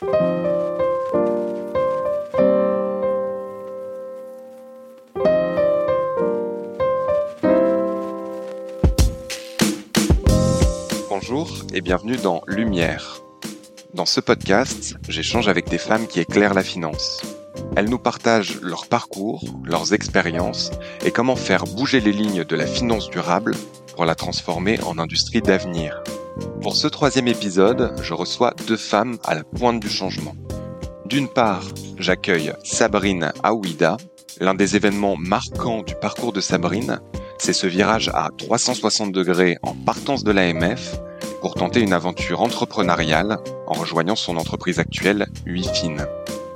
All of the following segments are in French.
Bonjour et bienvenue dans Lumière. Dans ce podcast, j'échange avec des femmes qui éclairent la finance. Elles nous partagent leur parcours, leurs expériences et comment faire bouger les lignes de la finance durable pour la transformer en industrie d'avenir. Pour ce troisième épisode, je reçois deux femmes à la pointe du changement. D'une part, j'accueille Sabrine Aouida. L'un des événements marquants du parcours de Sabrine, c'est ce virage à 360 degrés en partance de l'AMF pour tenter une aventure entrepreneuriale en rejoignant son entreprise actuelle, Huifin.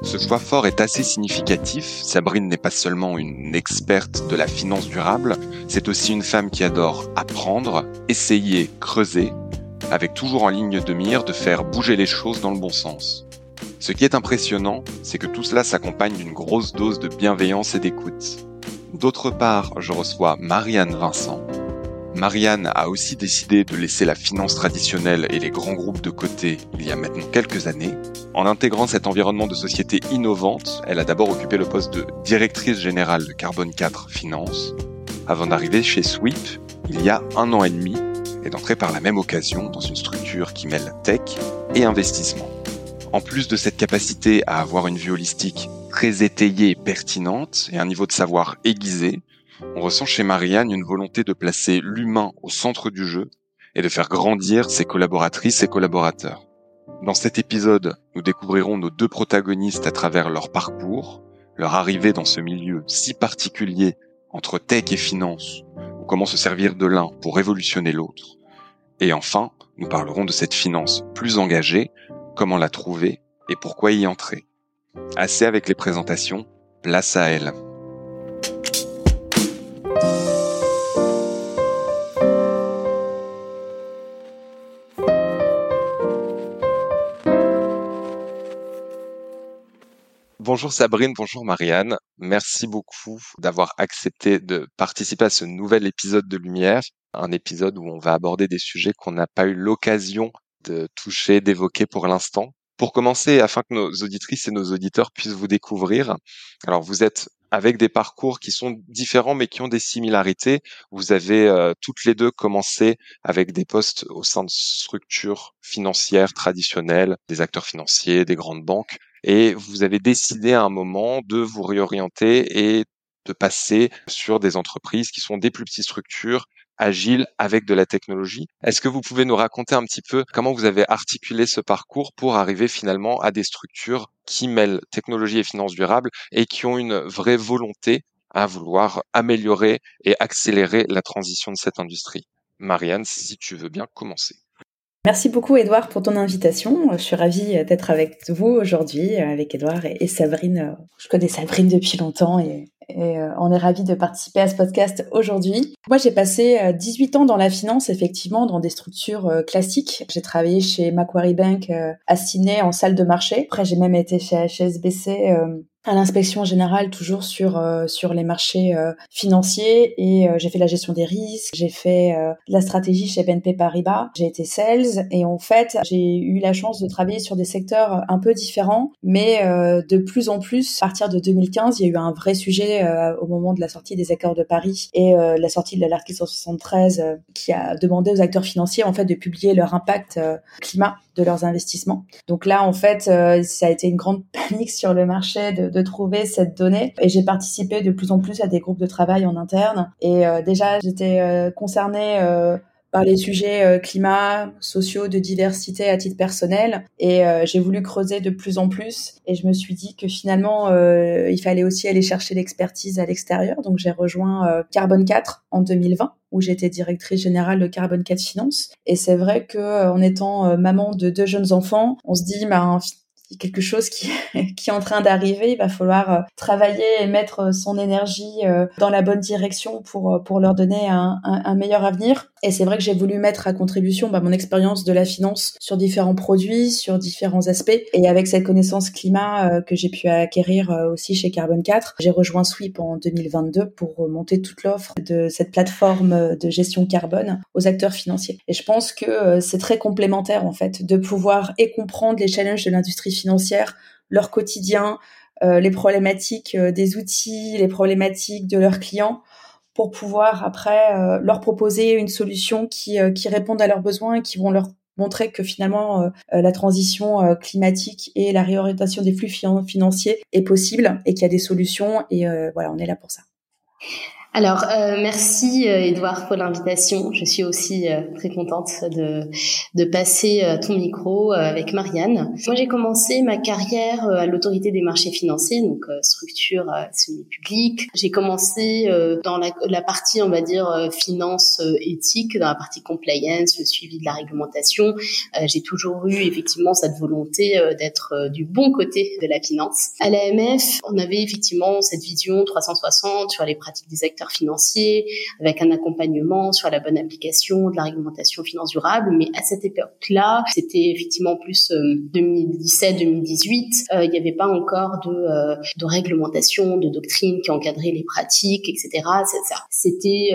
Ce choix fort est assez significatif. Sabrine n'est pas seulement une experte de la finance durable, c'est aussi une femme qui adore apprendre, essayer, creuser, avec toujours en ligne de mire de faire bouger les choses dans le bon sens. Ce qui est impressionnant, c'est que tout cela s'accompagne d'une grosse dose de bienveillance et d'écoute. D'autre part, je reçois Marianne Vincent. Marianne a aussi décidé de laisser la finance traditionnelle et les grands groupes de côté il y a maintenant quelques années. En intégrant cet environnement de société innovante, elle a d'abord occupé le poste de directrice générale de Carbone 4 Finance, avant d'arriver chez Sweep il y a un an et demi d'entrer par la même occasion dans une structure qui mêle tech et investissement. En plus de cette capacité à avoir une vue holistique très étayée et pertinente et un niveau de savoir aiguisé, on ressent chez Marianne une volonté de placer l'humain au centre du jeu et de faire grandir ses collaboratrices et collaborateurs. Dans cet épisode, nous découvrirons nos deux protagonistes à travers leur parcours, leur arrivée dans ce milieu si particulier entre tech et finance, ou comment se servir de l'un pour révolutionner l'autre. Et enfin, nous parlerons de cette finance plus engagée, comment la trouver et pourquoi y entrer. Assez avec les présentations, place à elle. Bonjour Sabrine, bonjour Marianne. Merci beaucoup d'avoir accepté de participer à ce nouvel épisode de Lumière, un épisode où on va aborder des sujets qu'on n'a pas eu l'occasion de toucher, d'évoquer pour l'instant. Pour commencer, afin que nos auditrices et nos auditeurs puissent vous découvrir, alors vous êtes avec des parcours qui sont différents mais qui ont des similarités. Vous avez euh, toutes les deux commencé avec des postes au sein de structures financières traditionnelles, des acteurs financiers, des grandes banques et vous avez décidé à un moment de vous réorienter et de passer sur des entreprises qui sont des plus petites structures agiles avec de la technologie. Est-ce que vous pouvez nous raconter un petit peu comment vous avez articulé ce parcours pour arriver finalement à des structures qui mêlent technologie et finances durables et qui ont une vraie volonté à vouloir améliorer et accélérer la transition de cette industrie? Marianne, si tu veux bien commencer. Merci beaucoup Edouard pour ton invitation. Je suis ravie d'être avec vous aujourd'hui, avec Edouard et Sabrine. Je connais Sabrine depuis longtemps et, euh, on est ravis de participer à ce podcast aujourd'hui. Moi, j'ai passé 18 euh, ans dans la finance, effectivement, dans des structures euh, classiques. J'ai travaillé chez Macquarie Bank à Sydney en salle de marché. Après, j'ai même été chez HSBC à l'inspection générale toujours sur euh, sur les marchés euh, financiers. Et euh, j'ai fait la gestion des risques, j'ai fait la stratégie chez BNP Paribas, j'ai été sales et en fait j'ai eu la chance de travailler sur des secteurs un peu différents. Mais de plus en plus à partir de 2015 il y a eu un vrai sujet au moment de la sortie des accords de Paris et la sortie de l'article 173 qui a demandé aux acteurs financiers en fait de publier leur impact climat de leurs investissements. Donc là en fait ça a été une grande panique sur le marché de de trouver cette donnée. Et j'ai participé de plus en plus à des groupes de travail en interne. Et euh, déjà, j'étais euh, concernée euh, par les sujets climat, sociaux, de diversité à titre personnel. Et j'ai voulu creuser de plus en plus. Et je me suis dit que finalement, il fallait aussi aller chercher l'expertise à l'extérieur. Donc j'ai rejoint Carbone 4 en 2020 où j'étais directrice générale de Carbone 4 Finance. Et c'est vrai que en étant maman de deux jeunes enfants, on se dit, bah, quelque chose qui, est en train d'arriver. Il va falloir euh, travailler et mettre son énergie euh, dans la bonne direction pour, euh, pour leur donner un, meilleur avenir. Et c'est vrai que j'ai voulu mettre à contribution bah, mon expérience de la finance sur différents produits, sur différents aspects. Et avec cette connaissance climat que j'ai pu acquérir aussi chez Carbon 4, j'ai rejoint Sweep en 2022 pour monter toute l'offre de cette plateforme de gestion carbone aux acteurs financiers. Et je pense que c'est très complémentaire en fait de pouvoir et comprendre les challenges de l'industrie financières, leur quotidien, les problématiques des outils, les problématiques de leurs clients pour pouvoir après leur proposer une solution qui, qui réponde à leurs besoins et qui vont leur montrer que finalement la transition climatique et la réorientation des flux financiers est possible et qu'il y a des solutions et voilà, on est là pour ça. Alors, euh, merci Edouard pour l'invitation. Je suis aussi euh, très contente de, de passer euh, ton micro euh, avec Marianne. Moi, j'ai commencé ma carrière à l'autorité des marchés financiers, donc structure semi-publique. J'ai commencé dans la, la, partie, on va dire, finance éthique, dans la partie compliance, le suivi de la réglementation. j'ai toujours eu effectivement cette volonté d'être du bon côté de la finance. À l'AMF, on avait effectivement cette vision 360 sur les pratiques des acteurs financiers, avec un accompagnement sur la bonne application de la réglementation finance durable. Mais à cette époque-là, c'était effectivement plus 2017-2018. Euh, euh, il n'y avait pas encore de, euh, de réglementation, de doctrine qui encadrait les pratiques, etc. C'était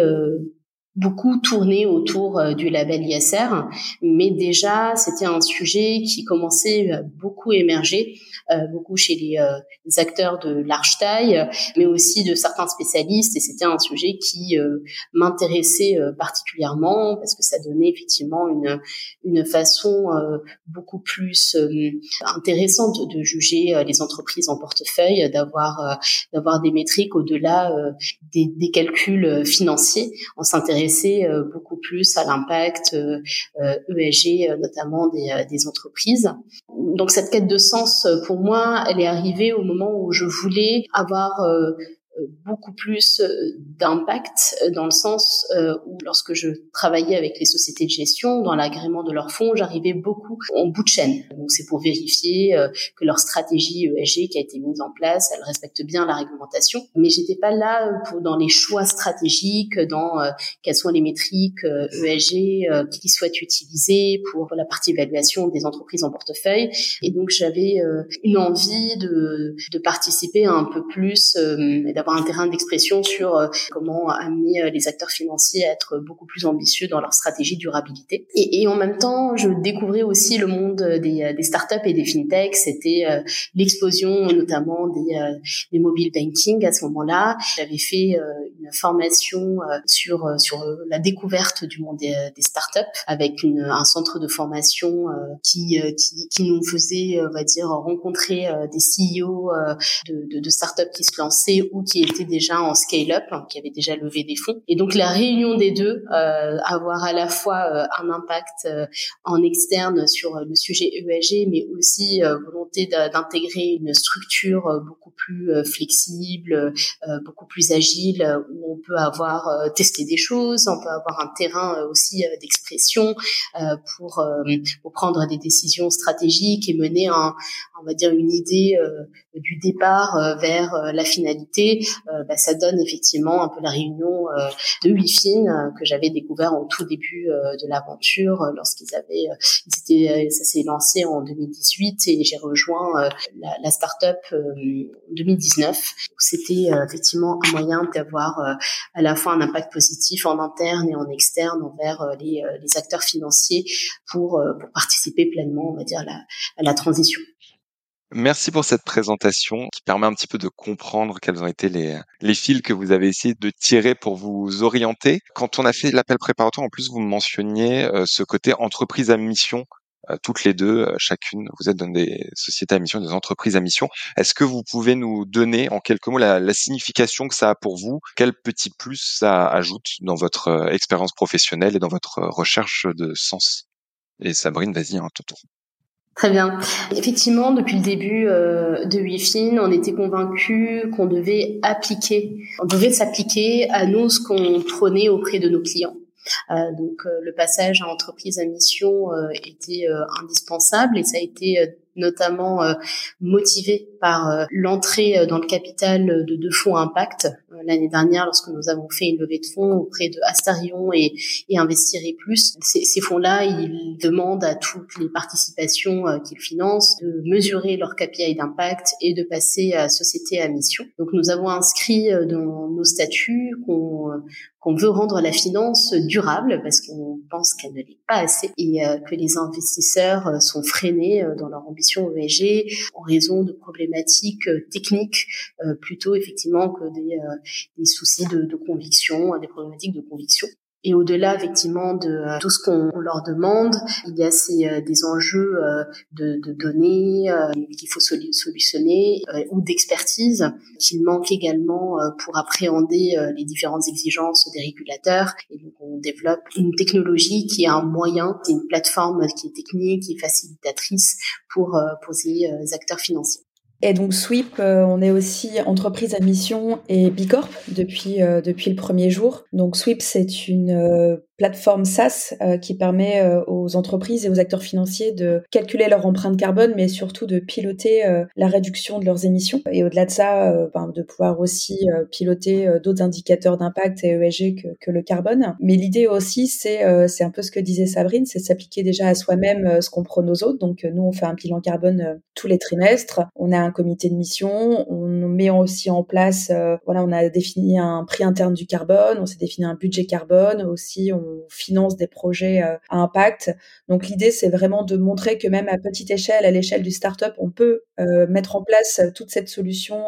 beaucoup tourné autour du label ISR, mais déjà c'était un sujet qui commençait à beaucoup émerger euh, beaucoup chez les, euh, acteurs de large taille, mais aussi de certains spécialistes. Et c'était un sujet qui euh, m'intéressait particulièrement parce que ça donnait effectivement une, une façon beaucoup plus intéressante de juger les entreprises en portefeuille, d'avoir d'avoir des métriques au-delà des, des, calculs financiers. On s'intéressait beaucoup plus à l'impact ESG, e notamment des, des entreprises. Donc cette quête de sens pour moi, elle est arrivée au moment où je voulais avoir euh, euh, beaucoup plus euh, d'impact euh, dans le sens où lorsque je travaillais avec les sociétés de gestion dans l'agrément de leurs fonds, j'arrivais beaucoup en bout de chaîne. Donc c'est pour vérifier que leur stratégie ESG qui a été mise en place, elle respecte bien la réglementation. Mais j'étais pas là pour dans les choix stratégiques, dans quelles sont les métriques ESG e qui souhaitent utiliser pour la partie évaluation des entreprises en portefeuille. Et donc j'avais une envie de, de participer un peu plus avoir un terrain d'expression sur euh, comment amener euh, les acteurs financiers à être beaucoup plus ambitieux dans leur stratégie de durabilité. Et, et en même temps, je découvrais aussi le monde des, euh, des startups et des fintechs. C'était l'explosion notamment des, des mobile banking à ce moment-là. J'avais fait une formation sur sur la découverte du monde des, des startups avec une, un centre de formation qui, qui, qui nous faisait, on va dire, rencontrer des CEO de, de, de startups qui se lançaient ou qui qui était déjà en scale-up, hein, qui avait déjà levé des fonds. Et donc la réunion des deux, euh, avoir à la fois euh, un impact euh, en externe sur le sujet ESG, mais aussi volonté d'intégrer une structure beaucoup plus flexible, beaucoup plus agile, où on peut avoir testé des choses, on peut avoir un terrain aussi d'expression pour, pour prendre des décisions stratégiques et mener un, on va dire une idée du départ vers la finalité euh, bah, ça donne effectivement un peu la réunion euh, de WeFin euh, que j'avais découvert au tout début de l'aventure lorsqu'ils avaient, ils ça s'est lancé en 2018 et j'ai rejoint la, la start-up en 2019. C'était effectivement un moyen d'avoir à la fois un impact positif en interne et en externe envers les, les acteurs financiers pour, pour participer pleinement, on va dire, à la, à la transition. Merci pour cette présentation qui permet un petit peu de comprendre quels ont été les, les fils que vous avez essayé de tirer pour vous orienter. Quand on a fait l'appel préparatoire, en plus, vous mentionniez euh, ce côté entreprise à mission. Euh, toutes les deux, euh, chacune, vous êtes dans des sociétés à mission, des entreprises à mission. Est-ce que vous pouvez nous donner en quelques mots la, la, signification que ça a pour vous? Quel petit plus ça ajoute dans votre expérience professionnelle et dans votre recherche de sens? Et Sabrine, vas-y, un hein, tour. Très bien. Effectivement, depuis le début euh, de WeFin, on était convaincus qu'on devait appliquer, on devait s'appliquer à nous ce qu'on prônait auprès de nos clients. Euh, donc euh, le passage à entreprise à mission était indispensable et ça a été notamment motivé par l'entrée dans le capital de deux fonds impact l'année dernière lorsque nous avons fait une levée de fonds auprès de Astarion et, et Investir et Plus. Ces, ces fonds-là, ils demandent à toutes les participations euh, qu'ils financent de mesurer leur KPI d'impact et de passer à société à mission. Donc nous avons inscrit euh, dans nos statuts qu'on qu'on veut rendre la finance durable parce qu'on pense qu'elle ne l'est pas assez et euh, que les investisseurs sont freinés dans leur ambition en raison de problématiques techniques plutôt effectivement que des, des soucis de, de conviction, des problématiques de conviction. Et au-delà effectivement de euh, tout ce qu'on leur demande, il y a ces, euh, des enjeux euh, de, de, données qu'il faut solutionner ou d'expertise qu'il manque également pour appréhender les différentes exigences des régulateurs. Et donc on développe une technologie qui est un moyen, c'est une plateforme qui est technique, qui est facilitatrice pour, pour ces acteurs financiers. Et donc Sweep, euh, on est aussi entreprise à mission et Bicorp depuis euh, depuis le premier jour. Donc Sweep, c'est une euh, plateforme SaaS qui permet aux entreprises et aux acteurs financiers de calculer leur empreinte carbone, mais surtout de piloter la réduction de leurs émissions. Et au-delà de ça, ben, de pouvoir aussi piloter d'autres indicateurs d'impact et ESG que, que, le carbone. Mais l'idée aussi, c'est c'est un peu ce que disait Sabrine, c'est s'appliquer déjà à soi-même ce qu'on prône aux autres. Donc nous, on fait un bilan carbone tous les trimestres. On a un comité de mission. On met aussi en place, euh, voilà, on a défini un prix interne du carbone, on s'est défini un budget carbone. Aussi, finance des projets euh, à impact. Donc l'idée, c'est vraiment de montrer que même à petite échelle, à l'échelle du startup, on peut euh, mettre en place toute cette solution,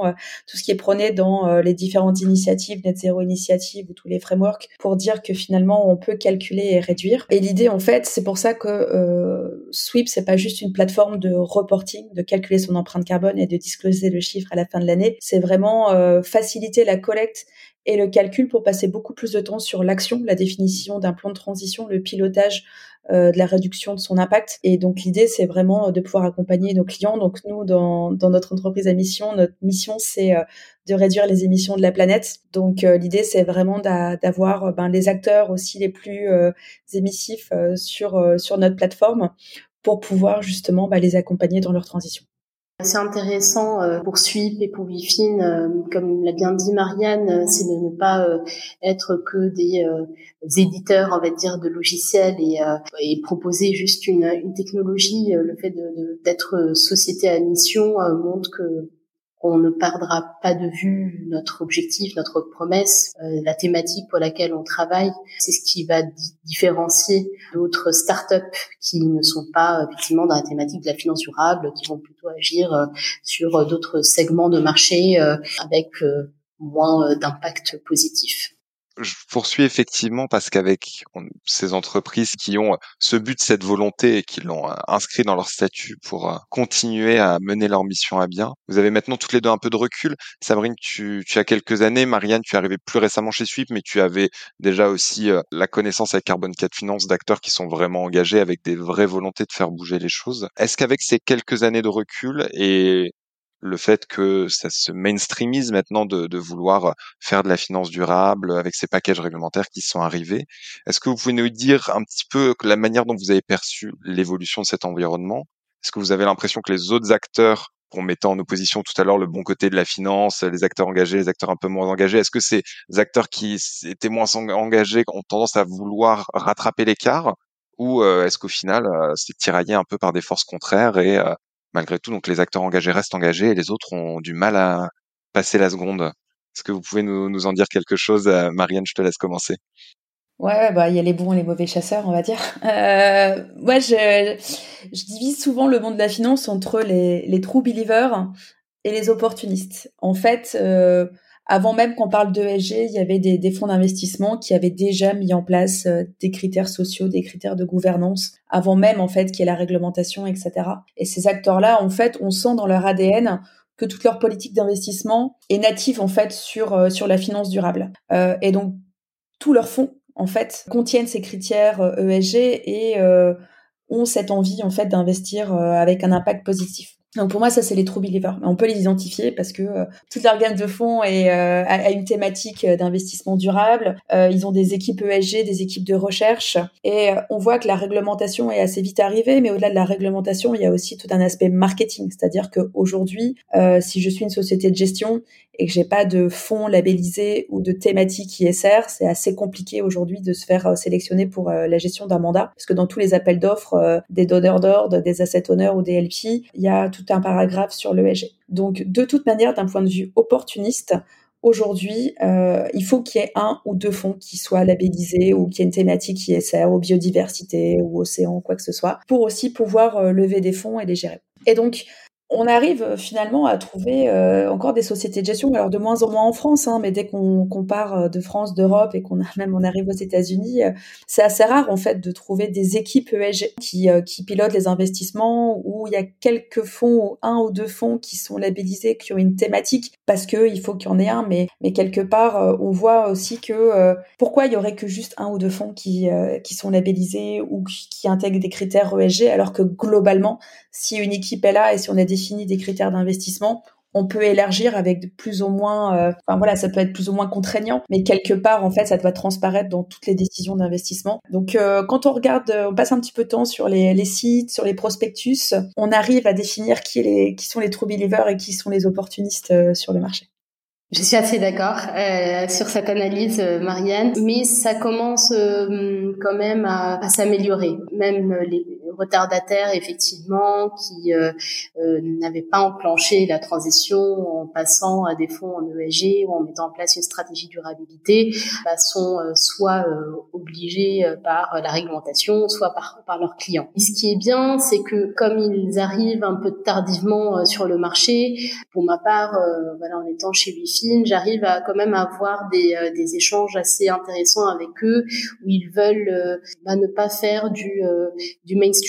tout ce qui est prôné dans les différentes initiatives, Net Zero Initiative ou tous les frameworks, pour dire que finalement, on peut calculer et réduire. Et l'idée, en fait, c'est pour ça que Sweep, c'est pas juste une plateforme de reporting, de calculer son empreinte carbone et de discloser le chiffre à la fin de l'année. C'est vraiment euh, faciliter la collecte et le calcul pour passer beaucoup plus de temps sur l'action, la définition d'un plan de transition, le pilotage euh, de la réduction de son impact. Et donc l'idée, c'est vraiment de pouvoir accompagner nos clients. Donc nous, dans, dans notre entreprise à mission, notre mission, c'est euh, de réduire les émissions de la planète. Donc l'idée, c'est vraiment d'avoir ben, les acteurs aussi les plus émissifs sur, sur notre plateforme pour pouvoir justement ben, les accompagner dans leur transition. C'est intéressant euh, pour Sweep et pour Bifin, euh, comme l'a bien dit Marianne, euh, c'est de ne pas être que des, éditeurs, on va dire, de logiciels et, et proposer juste une, une technologie. Le fait d'être société à mission montre que on ne perdra pas de vue notre objectif, notre promesse, euh, la thématique pour laquelle on travaille. C'est ce qui va différencier d'autres startups qui ne sont pas effectivement dans la thématique de la finance durable, qui vont plutôt agir euh, sur d'autres segments de marché euh, avec moins d'impact positif je poursuis effectivement parce qu'avec ces entreprises qui ont ce but, cette volonté et qui l'ont euh, inscrit dans leur statut pour euh, continuer à mener leur mission à bien, vous avez maintenant toutes les deux un peu de recul. Sabrine, tu, as quelques années. Marianne, tu es arrivée plus récemment chez Sweep, mais tu avais déjà aussi euh, la connaissance avec Carbon 4 Finance d'acteurs qui sont vraiment engagés avec des vraies volontés de faire bouger les choses. Est-ce qu'avec ces quelques années de recul et le fait que ça se mainstreamise maintenant de, de, vouloir faire de la finance durable avec ces packages réglementaires qui sont arrivés. Est-ce que vous pouvez nous dire un petit peu la manière dont vous avez perçu l'évolution de cet environnement? Est-ce que vous avez l'impression que les autres acteurs qu'on mettait en opposition tout à l'heure le bon côté de la finance, les acteurs engagés, les acteurs un peu moins engagés. Est-ce que ces acteurs qui étaient moins engagés ont tendance à vouloir rattraper l'écart? Ou euh, est-ce qu'au final euh, c'est tiraillé un peu par des forces contraires et euh, malgré tout. Donc les acteurs engagés restent engagés et les autres ont du mal à passer la seconde. Est-ce que vous pouvez nous, en dire quelque chose euh, Marianne, je te laisse commencer. Ouais, bah il y a les bons et les mauvais chasseurs, on va dire. Euh, moi, je, je, divise souvent le monde de la finance entre les, les true believers et les opportunistes. En fait, euh, avant même qu'on parle d'ESG, il y avait des, fonds d'investissement qui avaient déjà mis en place euh, des critères sociaux, des critères de gouvernance, avant même en fait qu'il y ait la réglementation, etc. Et ces acteurs-là, en fait, on sent dans leur ADN que toute leur politique d'investissement est native en fait sur euh, sur la finance durable. Euh, et donc tous leurs fonds en fait contiennent ces critères ESG e et ont cette envie en fait d'investir avec un impact positif. Donc pour moi, ça c'est les true believers. On peut les identifier parce que euh, toute leur gamme de fonds est, euh, a, une thématique euh, d'investissement durable. Euh, ils ont des équipes ESG, des équipes de recherche, et on voit que la réglementation est assez vite arrivée. Mais au-delà de la réglementation, il y a aussi tout un aspect marketing, c'est-à-dire qu'aujourd'hui, si je suis une société de gestion et que j'ai pas de fonds labellisés ou de thématiques ISR, c'est assez compliqué aujourd'hui de se faire sélectionner pour la gestion d'un mandat, parce que dans tous les appels d'offres des donneurs d'ordre, des asset owners ou des LP, il y a tout un paragraphe sur l'ESG. Donc, de toute manière, d'un point de vue opportuniste, aujourd'hui, euh, il faut qu'il y ait un ou deux fonds qui soient labellisés ou qui aient une thématique ISR ou biodiversité ou océan, quoi que ce soit, pour aussi pouvoir euh, lever des fonds et les gérer. Et donc, on arrive euh, finalement à trouver euh, encore des sociétés de gestion, alors de moins en moins en France, hein, mais dès qu'on part euh, de France, d'Europe et qu'on même on arrive aux États-Unis, c'est assez rare en fait de trouver des équipes ESG qui, qui pilotent les investissements où il y a quelques fonds, un ou deux fonds qui sont labellisés, qui ont une thématique parce que il faut qu'il y en ait un, mais mais quelque part on voit aussi que pourquoi il y aurait que juste un ou deux fonds qui qui sont labellisés ou qui intègrent des critères ESG alors que globalement si une équipe est là et si on a défini des critères d'investissement, on peut élargir avec plus ou moins, euh, enfin voilà, ça peut être plus ou moins contraignant, mais quelque part en fait, ça doit transparaître dans toutes les décisions d'investissement. Donc euh, quand on regarde, euh, on passe un petit peu de temps sur les, sites, sur les prospectus, on arrive à définir qui, les, qui sont les true believers et qui sont les opportunistes sur le marché. Je suis assez d'accord sur cette analyse, Marianne, mais ça commence quand même à, à s'améliorer. Même les, retardataires effectivement qui euh, euh, n'avaient pas enclenché la transition en passant à des fonds en ESG ou en mettant en place une stratégie durabilité bah, sont euh, soit obligés par la réglementation, soit par, par leurs clients. Et ce qui est bien, c'est que comme ils arrivent un peu tardivement sur le marché, pour ma part, en étant chez Wifin, j'arrive à quand même avoir des, des échanges assez intéressants avec eux où ils veulent bah, ne pas faire du, du mainstream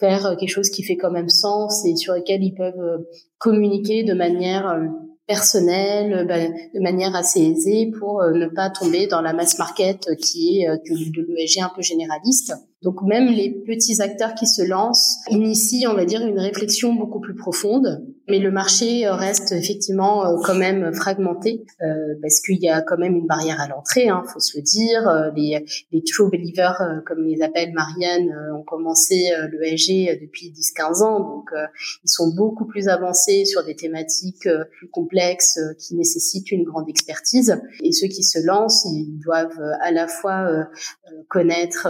faire euh, quelque chose qui fait quand même sens et sur lequel ils peuvent euh, communiquer de manière euh, personnelle, bah, de manière assez aisée pour ne pas tomber dans la mass market qui est de l'ESG un peu généraliste. Donc même les petits acteurs qui se lancent initient, on va dire, une réflexion beaucoup plus profonde. Mais le marché reste effectivement euh, quand même fragmenté euh, parce qu'il y a quand même une barrière à l'entrée, hein, faut se le dire. Euh, les, les true believers, comme les appelle Marianne, ont commencé le ESG depuis 10-15 ans, donc ils sont beaucoup plus avancés sur des thématiques plus complexes qui nécessitent une grande expertise. Et ceux qui se lancent, ils doivent à la fois connaître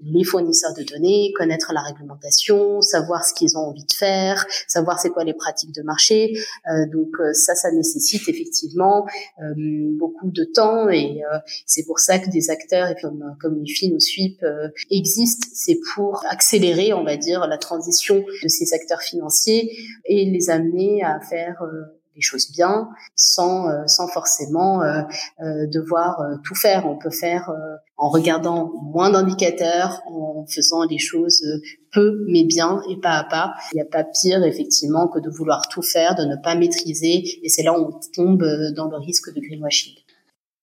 les fournisseurs de données, connaître la réglementation, savoir ce qu'ils ont envie de faire, savoir c'est quoi les pratiques de marché. Euh, donc euh, ça, ça nécessite effectivement euh, beaucoup de temps et c'est pour ça que des acteurs comme comme UFIN ou SWIP existent. C'est pour accélérer, on va dire, la transition de ces acteurs financiers et les amener à faire les choses bien sans euh, sans forcément euh, euh, devoir tout faire. On peut faire en regardant moins d'indicateurs, en faisant les choses peu mais bien et pas à pas. Il n'y a pas pire effectivement que de vouloir tout faire, de ne pas maîtriser et c'est là où on tombe dans le risque de greenwashing.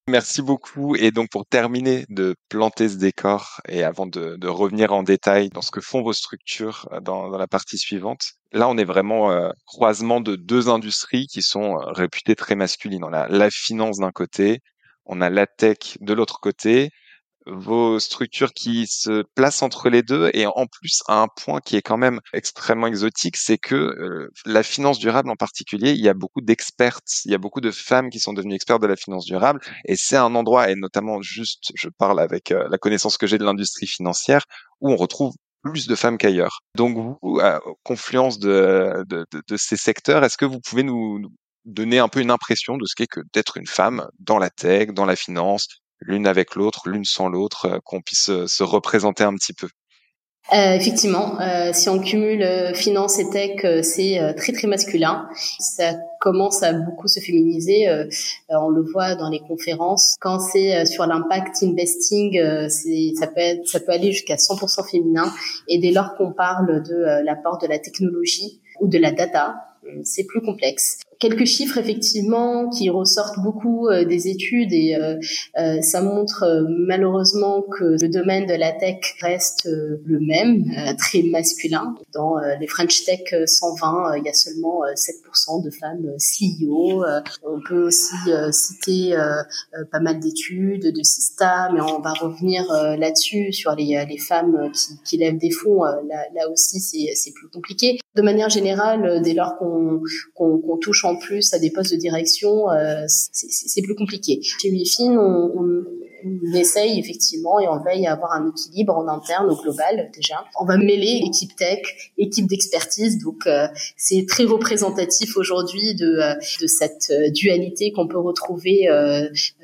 Merci beaucoup. Et donc, pour terminer de planter ce décor et avant de, revenir en détail dans ce que font vos structures euh, dans, dans la partie suivante, là, on est vraiment euh, croisement de deux industries qui sont euh, réputées très masculines. On a la finance d'un côté, on a la tech de l'autre côté, vos structures qui se placent entre les deux et en plus un point qui est quand même extrêmement exotique, c'est que euh, la finance durable en particulier, il y a beaucoup d'expertes, il y a beaucoup de femmes qui sont devenues expertes de la finance durable et c'est un endroit et notamment juste, je parle avec euh, la connaissance que j'ai de l'industrie financière où on retrouve plus de femmes qu'ailleurs. Donc vous, à confluence de, de, de, de ces secteurs, est-ce que vous pouvez nous donner un peu une impression de ce qu'est que d'être une femme dans la tech, dans la finance, l'une avec l'autre, l'une sans l'autre, euh, qu'on puisse euh, se représenter un petit peu. Euh, effectivement, si on cumule finance et tech, c'est très très masculin. Ça commence à beaucoup se féminiser. on le voit dans les conférences. Quand c'est sur l'impact investing, ça peut être, ça peut aller jusqu'à 100% féminin. Et dès lors qu'on parle de l'apport de la technologie ou de la data, c'est plus complexe quelques chiffres effectivement qui ressortent beaucoup euh, des études et euh, euh, ça montre malheureusement que le domaine de la tech reste le même, très masculin. Dans les French Tech 120, il y a seulement 7% de femmes CEO. on peut aussi citer pas mal d'études de Sista, mais on va revenir là-dessus sur les, femmes qui, lèvent des fonds. Là, aussi, c'est plus compliqué. De manière générale, dès lors qu'on touche en plus à des postes de direction, euh, c'est plus compliqué. Chez Wifin, on, on essaye effectivement et on veille à avoir un équilibre en interne au global déjà. On va mêler équipe tech, équipe d'expertise, donc euh, c'est très représentatif aujourd'hui de, euh, de cette euh, dualité qu'on peut retrouver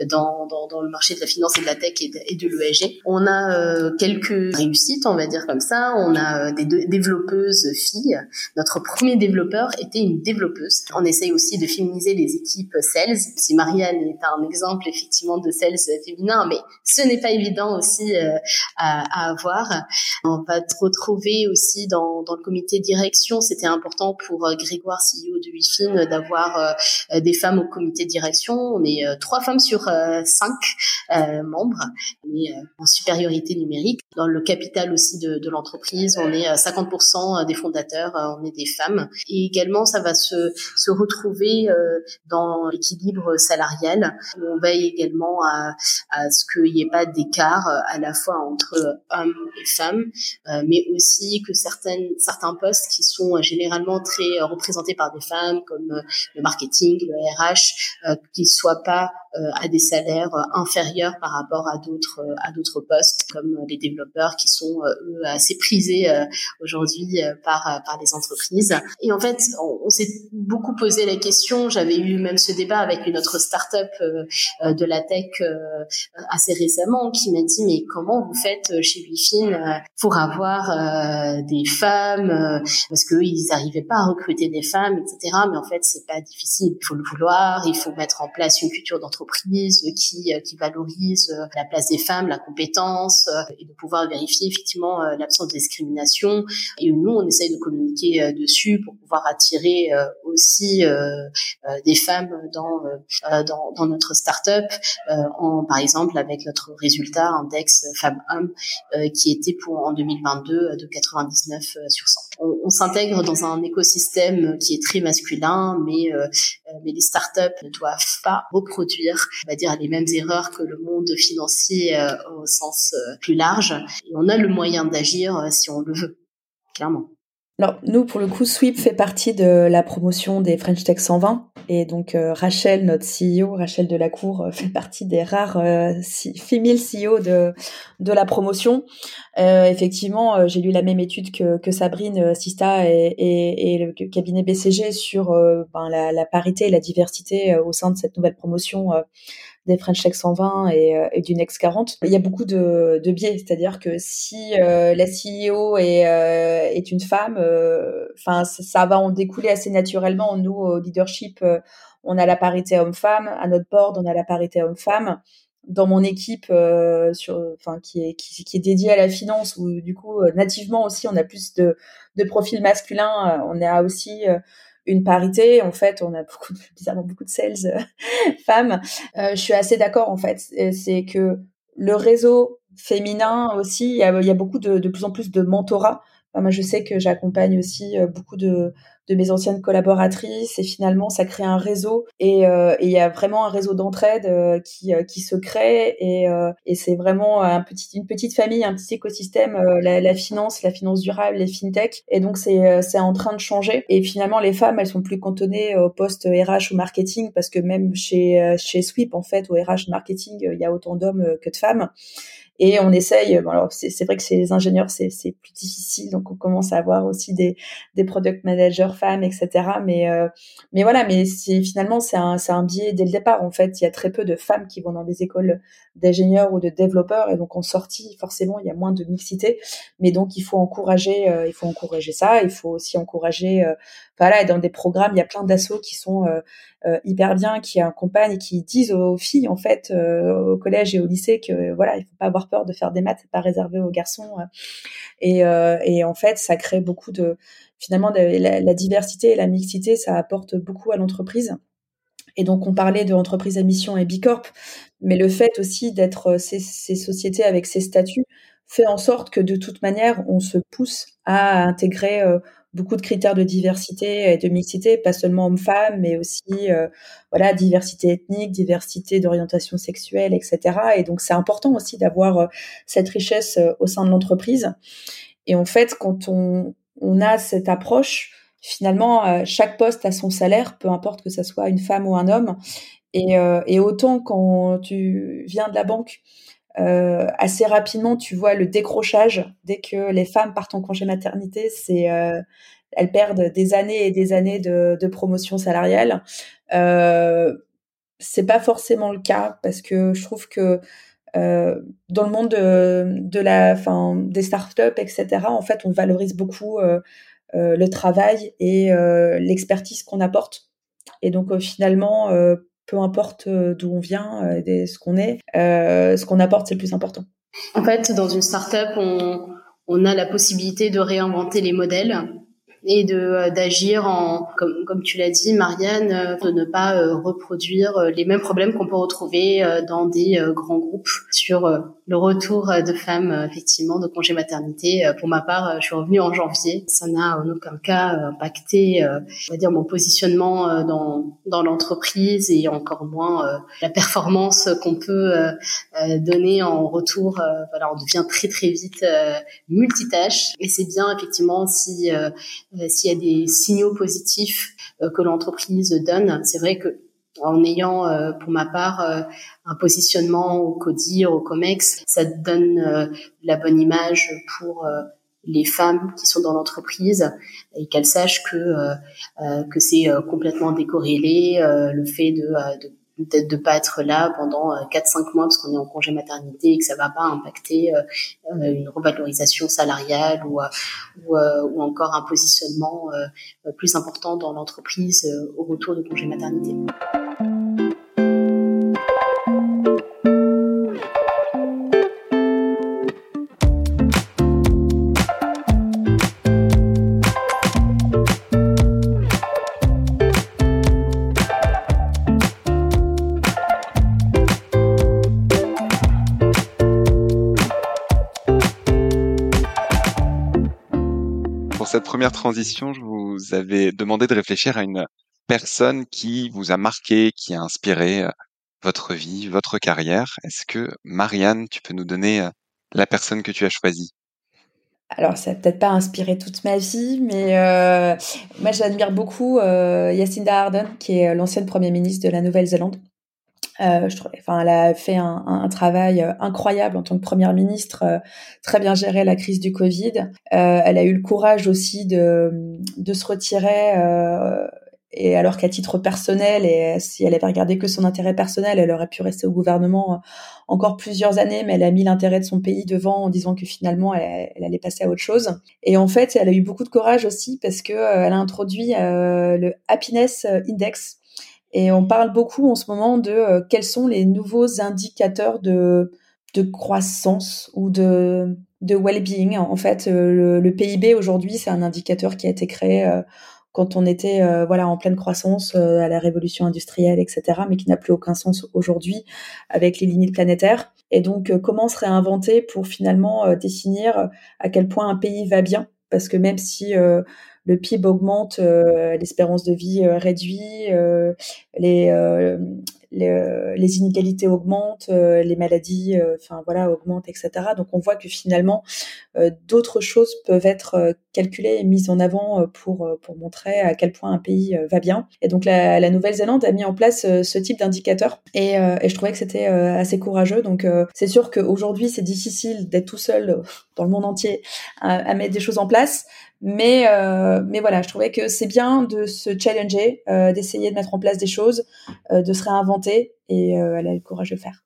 dans, dans, dans, le marché de la finance et de la tech et de, de. On a quelques réussites, on va dire comme ça. On a des développeuses filles. Notre premier développeur était une développeuse. On essaye aussi de féminiser les équipes sales. Si Marianne est un exemple effectivement de sales féminin, mais ce n'est pas évident aussi euh, à, à, avoir. On va te retrouver aussi dans, dans le comité direction. C'était important pour euh, Grégoire, CEO de WIFIN, d'avoir euh, des femmes au comité direction. On est trois femmes sur cinq membres. On est en supériorité numérique. Dans le capital aussi de, de l'entreprise, on est 50% des fondateurs, on est des femmes. Et également, ça va se, se retrouver dans l'équilibre salarial. On veille également à, à ce qu'il n'y ait pas d'écart euh, à la fois entre hommes et femmes, euh, mais aussi que certaines, certains postes qui sont généralement très représentés par des femmes, comme le marketing, le RH, qui soient pas à des salaires inférieurs par rapport à d'autres à d'autres postes, comme les développeurs qui sont eux assez prisés aujourd'hui par par les entreprises. Et en fait, on, on s'est beaucoup posé la question. J'avais eu même ce débat avec une autre start-up de la tech assez récemment qui m'a dit mais comment vous faites euh, chez Wifin euh, pour avoir euh, des femmes parce qu'ils n'arrivaient pas à recruter des femmes etc mais en fait c'est pas difficile. Il faut le vouloir il faut mettre en place une culture d'entreprise qui qui valorise la place des femmes la compétence et de pouvoir vérifier effectivement l'absence de discrimination. Et nous on essaye de communiquer dessus pour pouvoir attirer aussi des femmes dans dans, dans notre start-up en par exemple avec notre résultat index femmes-hommes euh, qui était pour en 2022 euh, de 99 euh, sur 100. On, on s'intègre dans un écosystème qui est très masculin, mais mais les startups ne doivent pas reproduire, on va dire, les mêmes erreurs que le monde financier au sens plus large. Et on a le moyen d'agir si on le veut, clairement. Alors nous, pour le coup, Sweep fait partie de la promotion des French Tech 120. Et donc Rachel, notre CEO, Rachel Delacour, fait partie des rares euh, CEO de, de la promotion. Euh, effectivement, j'ai lu la même étude que, que Sabrine Sista et, et, et, le cabinet BCG sur ben, la, la, parité et la diversité au sein de cette nouvelle promotion des French Tech 120 et, euh, et, du Next 40. Il y a beaucoup de, de biais, c'est-à-dire que si euh, la CEO est, euh, est une femme, enfin ça, va en découler assez naturellement. Nous, au leadership, on a la parité homme-femme. À notre board, on a la parité homme-femme dans mon équipe sur enfin qui est qui, est dédiée à la finance où du coup nativement aussi on a plus de de profils masculins on a aussi une parité. En fait, on a beaucoup, de, bizarrement beaucoup de sales euh, femmes. Euh, je suis assez d'accord en fait. C'est que le réseau féminin aussi, il y a, beaucoup de, de plus en plus de mentorat. moi, je sais que j'accompagne aussi euh, beaucoup de, de mes anciennes collaboratrices et finalement ça crée un réseau et euh, il y a vraiment un réseau d'entraide euh, qui, euh, qui se crée et, et c'est vraiment un petit, une petite famille, un petit écosystème, la, la, finance, la finance durable, les fintech et donc c'est c'est en train de changer. Et finalement les femmes elles sont plus cantonnées au poste RH ou marketing parce que même chez chez Sweep en fait au RH marketing il y a autant d'hommes que de femmes et on essaye, bon alors c'est vrai que chez les ingénieurs c'est plus difficile, donc on commence à avoir aussi des, des product managers femmes, etc. Mais euh, mais voilà, mais finalement c'est un c'est un biais dès le départ. En fait, il y a très peu de femmes qui vont dans des écoles d'ingénieurs ou de développeurs, et donc en sortie forcément il y a moins de mixité. Mais donc il faut encourager, euh, il faut encourager ça. Il faut aussi encourager, euh, voilà, dans des programmes il y a plein d'assauts qui sont euh, euh, hyper bien, qui accompagnent et qui disent aux filles en fait euh, au collège et au lycée que voilà, il faut pas avoir peur de faire des maths, pas réservé aux garçons. Euh. et, et en fait, ça crée beaucoup de finalement la, diversité et la mixité, ça apporte beaucoup à l'entreprise. Et donc, on parlait de entreprise à mission et Bicorp, mais le fait aussi d'être ces, ces, sociétés avec ces statuts fait en sorte que de toute manière, on se pousse à intégrer beaucoup de critères de diversité et de mixité, pas seulement hommes-femmes, mais aussi euh, voilà diversité ethnique, diversité d'orientation sexuelle, etc. Et donc c'est important aussi d'avoir euh, cette richesse euh, au sein de l'entreprise. Et en fait, quand on, on a cette approche, finalement, chaque poste a son salaire, peu importe que ça soit une femme ou un homme. Et, et autant quand tu viens de la banque, euh, assez rapidement, tu vois le décrochage dès que les femmes partent en congé maternité, c'est euh, elles perdent des années et des années de, de promotion salariale. Euh, c'est pas forcément le cas parce que je trouve que euh, dans le monde de, la, fin, des startups, etc. En fait, on valorise beaucoup euh, euh, le travail et l'expertise qu'on apporte. Et donc finalement, peu importe d'où on vient, et ce qu'on est, ce qu'on apporte, c'est le plus important. En fait, dans une startup, on, on a la possibilité de réinventer les modèles et de euh, d'agir en comme comme tu l'as dit Marianne euh, de ne pas euh, reproduire les mêmes problèmes qu'on peut retrouver dans des grands groupes sur le retour de femmes effectivement de congé maternité. Pour ma part je suis revenue en janvier. Ça n'a en aucun cas impacté on va dire mon positionnement dans dans l'entreprise et encore moins la performance qu'on peut donner en retour voilà on devient très très vite multitâche. Et c'est bien effectivement si s'il y a des signaux positifs euh, que l'entreprise donne. C'est vrai que en ayant, euh, pour ma part, un positionnement au CODIR, au COMEX, ça donne la bonne image pour les femmes qui sont dans l'entreprise et qu'elles sachent que que c'est complètement décorrélé le fait de, de peut-être de pas être là pendant 4-5 euh, mois parce qu'on est en congé maternité et que ça va pas impacter euh, euh, une revalorisation salariale ou, ou, ou encore un positionnement plus important dans l'entreprise au retour de congé maternité. Transition, je vous avais demandé de réfléchir à une personne qui vous a marqué, qui a inspiré euh, votre vie, votre carrière. Est-ce que Marianne, tu peux nous donner euh, la personne que tu as choisie? Alors, ça n'a peut-être pas inspiré toute ma vie, mais euh, moi, j'admire beaucoup euh, Jacinda Ardern, qui est l'ancienne première ministre de la Nouvelle-Zélande. Euh, je trouve, enfin, elle a fait un, un, travail euh, incroyable en tant que première ministre, euh, très bien géré la crise du Covid. Euh, elle a eu le courage aussi de, de se retirer. Euh, et alors qu'à titre personnel, et si elle avait regardé que son intérêt personnel, elle aurait pu rester au gouvernement encore plusieurs années, mais elle a mis l'intérêt de son pays devant en disant que finalement elle, elle, allait passer à autre chose. Et en fait, elle a eu beaucoup de courage aussi parce que elle a introduit le Happiness Index, et on parle beaucoup en ce moment de euh, quels sont les nouveaux indicateurs de, de croissance ou de, de well-being. En fait, euh, le, PIB aujourd'hui, c'est un indicateur qui a été créé euh, quand on était voilà en pleine croissance à la révolution industrielle, etc., mais qui n'a plus aucun sens aujourd'hui avec les limites planétaires. Et donc, comment se réinventer pour finalement définir à quel point un pays va bien? Parce que même si le PIB augmente, euh, l'espérance de vie euh, réduit, euh, les, les, inégalités augmentent, les maladies, enfin voilà, augmentent, etc. Donc on voit que finalement d'autres choses peuvent être calculées et mises en avant pour pour montrer à quel point un pays va bien. Et donc la, la Nouvelle-Zélande a mis en place ce type d'indicateur et, et, je trouvais que c'était assez courageux. Donc c'est sûr qu'aujourd'hui c'est difficile d'être tout seul dans le monde entier à mettre des choses en place. Mais, euh, mais voilà, je trouvais que c'est bien de se challenger, euh, d'essayer de mettre en place des choses, euh, de se réinventer, et elle a le courage de le faire.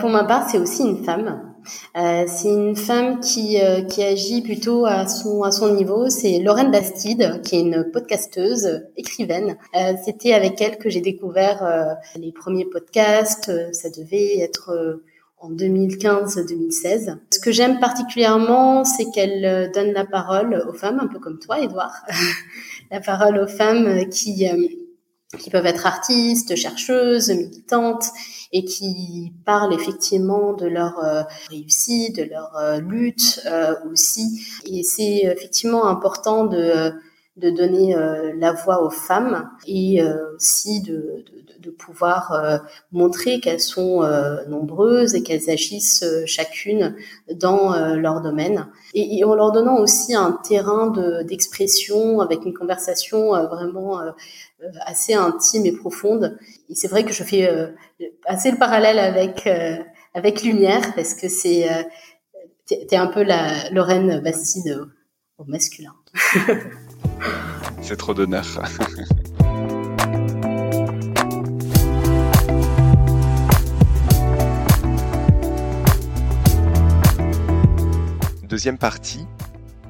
pour ma part, c'est aussi une femme. c'est une femme qui, qui agit plutôt à son, à son niveau. C'est Lorraine Bastide, qui est une podcasteuse, écrivaine. C'était avec elle que j'ai découvert les premiers podcasts. Ça devait être en 2015-2016. Ce que j'aime particulièrement, c'est qu'elle euh, donne la parole aux femmes, un peu comme toi, Edouard, la parole aux femmes qui euh, qui peuvent être artistes, chercheuses, militantes, et qui parlent effectivement de leur euh, réussite, de leur lutte aussi. Et c'est effectivement important de de donner la voix aux femmes et aussi de, de, pouvoir montrer qu'elles sont nombreuses et qu'elles agissent chacune dans leur domaine. Et, en leur donnant aussi un terrain d'expression avec une conversation vraiment assez intime et profonde. Et c'est vrai que je fais assez le parallèle avec avec Lumière parce que c'est euh, t'es un peu la Lorraine Bastide au, masculin. c'est trop d'honneur. Deuxième partie,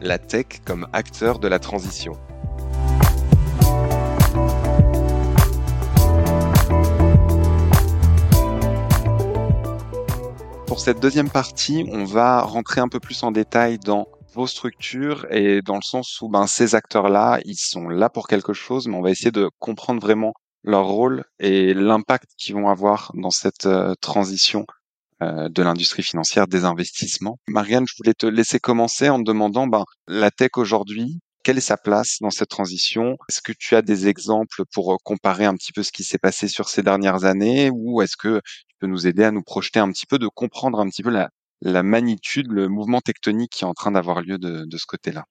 la tech comme acteur de la transition. pour cette deuxième partie, on va rentrer un peu plus en détail dans vos structures et dans le sens où ben, ces acteurs-là, ils sont là pour quelque chose, mais on va essayer de comprendre vraiment leur rôle et l'impact qu'ils vont avoir dans cette euh, transition de l'industrie financière, des investissements. Marianne, je voulais te laisser commencer en te demandant ben, la tech aujourd'hui, quelle est sa place dans cette transition? Est-ce que tu as des exemples pour euh, comparer un petit peu ce qui s'est passé sur ces dernières années? Ou est-ce que tu peux nous aider à nous projeter un petit peu, de comprendre un petit peu la, la magnitude, le mouvement tectonique qui est en train d'avoir lieu de, de ce côté-là?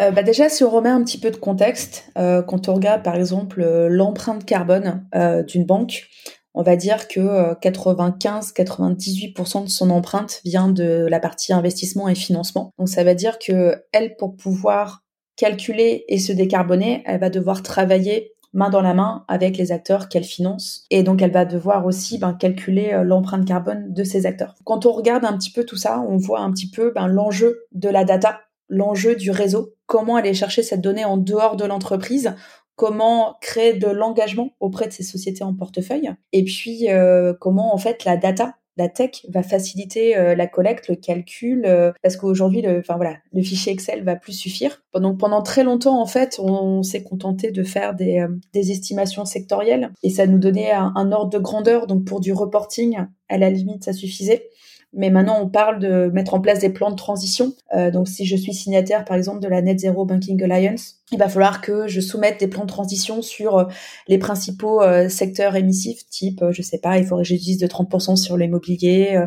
Euh, bah déjà, si on remet un petit peu de contexte, euh, quand on regarde par exemple euh, l'empreinte carbone euh, d'une banque, on va dire que 95-98% de son empreinte vient de la partie investissement et financement. Donc ça veut dire que elle, pour pouvoir calculer et se décarboner, elle va devoir travailler main dans la main avec les acteurs qu'elle finance. Et donc, elle va devoir aussi ben, calculer euh, l'empreinte carbone de ces acteurs. Quand on regarde un petit peu tout ça, on voit un petit peu ben, l'enjeu de la data, l'enjeu du réseau, comment aller chercher cette donnée en dehors de l'entreprise, comment créer de l'engagement auprès de ces sociétés en portefeuille, et puis euh, comment en fait la data la tech va faciliter euh, la collecte, le calcul, euh, parce qu'aujourd'hui, le, enfin voilà, le fichier Excel va plus suffire. Donc pendant très longtemps, en fait, on, s'est contenté de faire des, euh, des, estimations sectorielles et ça nous donnait un, un, ordre de grandeur. Donc pour du reporting, à la limite, ça suffisait. Mais maintenant, on parle de mettre en place des plans de transition. Euh, donc, si je suis signataire, par exemple, de la Net Zero Banking Alliance, il va falloir que je soumette des plans de transition sur euh, les principaux euh, secteurs émissifs, type, je sais pas, il faudrait que je de 30% sur l'immobilier,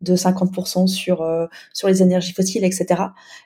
de 50% sur sur les énergies fossiles, etc.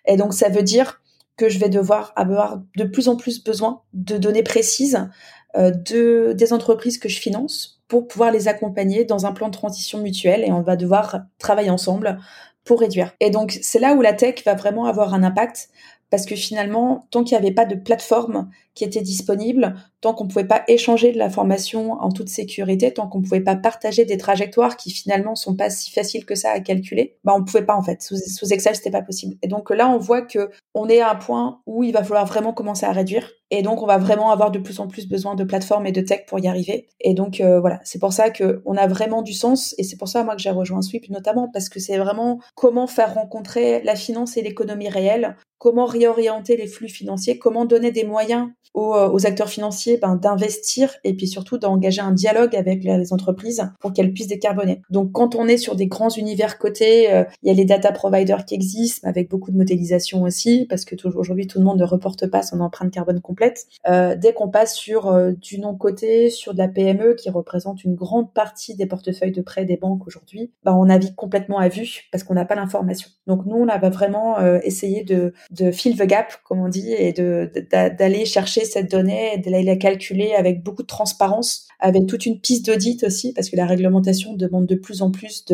Et donc, ça veut dire que je vais devoir avoir de plus en plus besoin de données précises de des entreprises que je finance pour pouvoir les accompagner dans un plan de transition mutuel et on va devoir travailler ensemble pour réduire. Et donc c'est là où la tech va vraiment avoir un impact parce que finalement, tant qu'il n'y avait pas de plateforme qui était disponible, tant qu'on ne pouvait pas échanger de l'information en toute sécurité, tant qu'on ne pouvait pas partager des trajectoires qui finalement sont pas si faciles que ça à calculer, bah on pouvait pas en fait. Sous, sous Excel, c'était pas possible. Et donc là, on voit que on est à un point où il va falloir vraiment commencer à réduire. Et donc, on va vraiment avoir de plus en plus besoin de plateformes et de tech pour y arriver. Et donc, euh, voilà, c'est pour ça que on a vraiment du sens. Et c'est pour ça, moi, que j'ai rejoint Sweep, notamment, parce que c'est vraiment comment faire rencontrer la finance et l'économie réelle, comment réorienter les flux financiers, comment donner des moyens euh, aux, acteurs financiers ben, d'investir et puis surtout d'engager un dialogue avec les, entreprises pour qu'elles puissent décarboner. Donc quand on est sur des grands univers cotés, euh, il y a les data providers qui existent avec beaucoup de modélisation aussi parce que aujourd'hui tout le monde ne reporte pas son empreinte carbone complète. Euh, dès qu'on passe sur du non coté, sur de la PME qui représente une grande partie des portefeuilles de prêt des banques aujourd'hui, ben, on navigue complètement à vue parce qu'on n'a pas l'information. Donc nous on va vraiment essayer de, de fill the gap comme on dit et d'aller chercher cette donnée, de la calculer avec beaucoup de transparence, avec toute une piste d'audit aussi, parce que la réglementation demande de plus en plus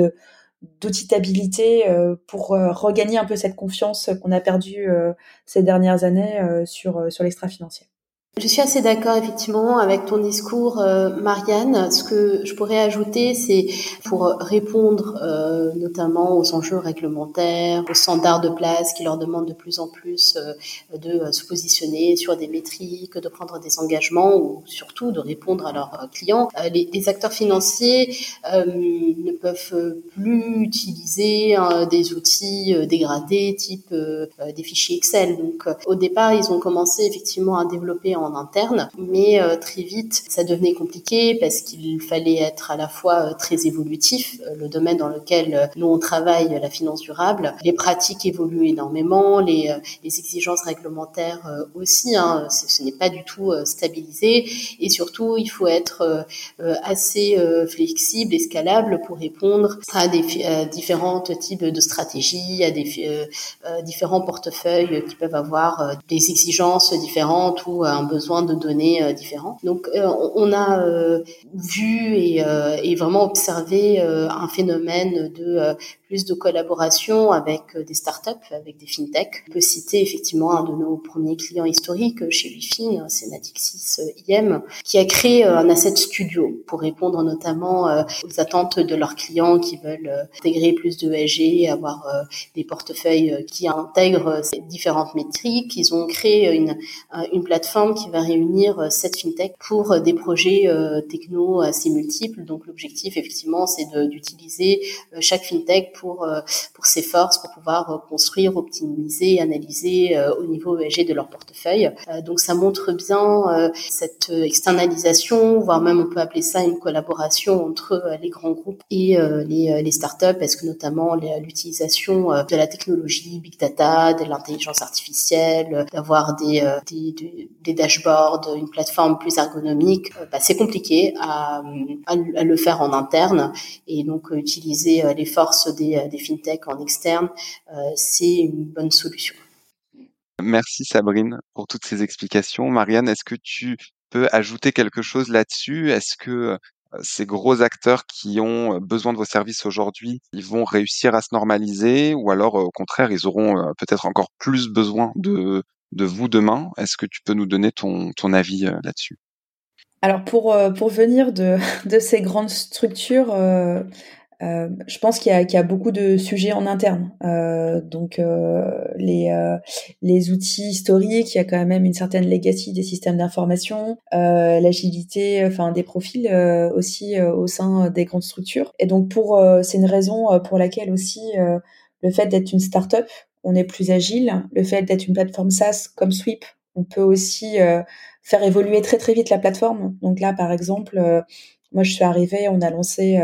d'auditabilité euh, pour euh, regagner un peu cette confiance qu'on a perdue euh, ces dernières années sur sur l'extra financier. Je suis assez d'accord effectivement avec ton discours, euh, Marianne. Ce que je pourrais ajouter, c'est pour répondre euh, notamment aux enjeux réglementaires, aux standards de place qui leur demandent de plus en plus euh, de se positionner sur des métriques, de prendre des engagements ou surtout de répondre à leurs clients. Les, les, acteurs financiers ne peuvent plus utiliser des outils dégradés type des fichiers Excel. Donc au départ, ils ont commencé effectivement à développer en interne. Mais très vite, ça devenait compliqué parce qu'il fallait être à la fois très évolutif, le domaine dans lequel nous on travaille, la finance durable. Les pratiques évoluent énormément, les, exigences réglementaires aussi. Hein, ce n'est pas du tout stabilisé et surtout il faut être assez flexible et scalable pour répondre à différents types de stratégies, à différents portefeuilles qui peuvent avoir des exigences différentes ou un besoin de données différents. Donc on a vu et, et, vraiment observé un phénomène de plus de collaboration avec euh, des startups, avec des fintechs. On peut citer effectivement un de nos premiers clients historiques chez Wifin, c'est Natixis euh, IM, qui a créé euh, un asset studio pour répondre notamment aux attentes de leurs clients qui veulent intégrer plus de ESG, avoir des portefeuilles qui intègrent ces différentes métriques. Ils ont créé une, une plateforme qui va réunir cette fintech pour des projets techno assez multiples. Donc l'objectif effectivement c'est d'utiliser chaque fintech pour, euh, pour ses forces, pour pouvoir euh, construire, optimiser, analyser euh, au niveau ESG de leur portefeuille. donc ça montre bien cette externalisation, voire même on peut appeler ça une collaboration entre les grands groupes et les, les startups, parce que notamment l'utilisation de la technologie, big data, de l'intelligence artificielle, d'avoir des, des, des, dashboards, une plateforme plus ergonomique, bah, c'est compliqué à, le faire en interne et donc utiliser les forces des des, fintechs en externe, euh, c'est une bonne solution. Merci Sabrine pour toutes ces explications. Marianne, est-ce que tu peux ajouter quelque chose là-dessus? Est-ce que euh, ces gros acteurs qui ont euh, besoin de vos services aujourd'hui, ils vont réussir à se normaliser? Ou alors au contraire, ils auront peut-être encore plus besoin de, de vous demain Est-ce que tu peux nous donner ton, ton avis là-dessus? Alors pour, pour venir de, de ces grandes structures, euh, je pense qu'il y, y, a beaucoup de sujets en interne. Euh, donc euh, les, euh, les outils historiques, il y a quand même une certaine legacy des systèmes d'information, euh, l'agilité, enfin des profils euh, aussi au sein des grandes structures. Et donc pour c'est une raison pour laquelle aussi le fait d'être une startup, on est plus agile. Le fait d'être une plateforme SaaS comme Sweep, on peut aussi faire évoluer très très vite la plateforme. Donc là par exemple, moi je suis arrivée, on a lancé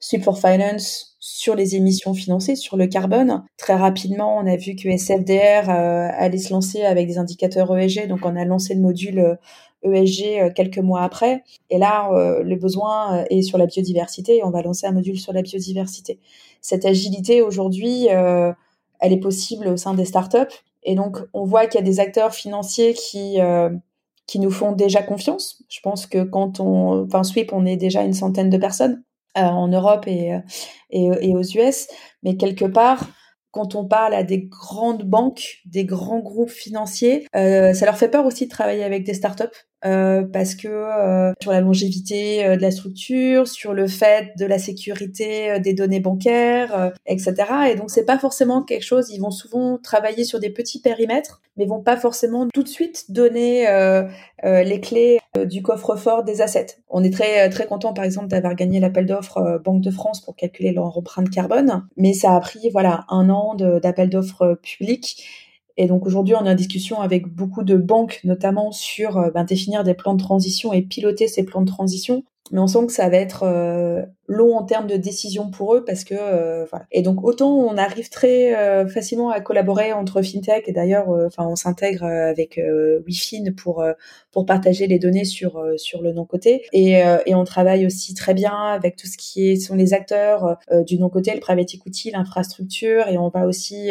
Sweep for Finance sur les émissions financées, sur le carbone. Très rapidement, on a vu que SFDR euh, allait se lancer avec des indicateurs ESG, donc on a lancé le module ESG euh, e euh, quelques mois après. Et là, le besoin est sur la biodiversité on va lancer un module sur la biodiversité. Cette agilité aujourd'hui, elle est possible au sein des startups. Et donc, on voit qu'il y a des acteurs financiers qui qui nous font déjà confiance. Je pense que quand on, enfin Sweep, on est déjà une centaine de personnes. Euh, en Europe et, euh, et, aux US, mais quelque part, quand on parle à des grandes banques, des grands groupes financiers, euh, ça leur fait peur aussi de travailler avec des startups euh, parce que euh, sur la longévité euh, de la structure, sur le fait de la sécurité des données bancaires, etc. Et donc c'est pas forcément quelque chose. Ils vont souvent travailler sur des petits périmètres, mais vont pas forcément tout de suite donner les clés du coffre-fort des assets. On est très très content par exemple d'avoir gagné l'appel d'offres Banque de France pour calculer leur empreinte carbone, mais ça a pris voilà un an d'appel d'offres public et donc aujourd'hui, on est en discussion avec beaucoup de banques, notamment sur euh, ben, définir des plans de transition et piloter ces plans de transition. Mais on sent que ça va être euh, long en termes de décision pour eux parce que euh, voilà. Et donc autant on arrive très euh, facilement à collaborer entre fintech et d'ailleurs euh, enfin on s'intègre avec WeFin pour pour partager les données sur sur le non côté et et on travaille aussi très bien avec tout ce qui est sont les acteurs du non côté le private equity l'infrastructure et on va aussi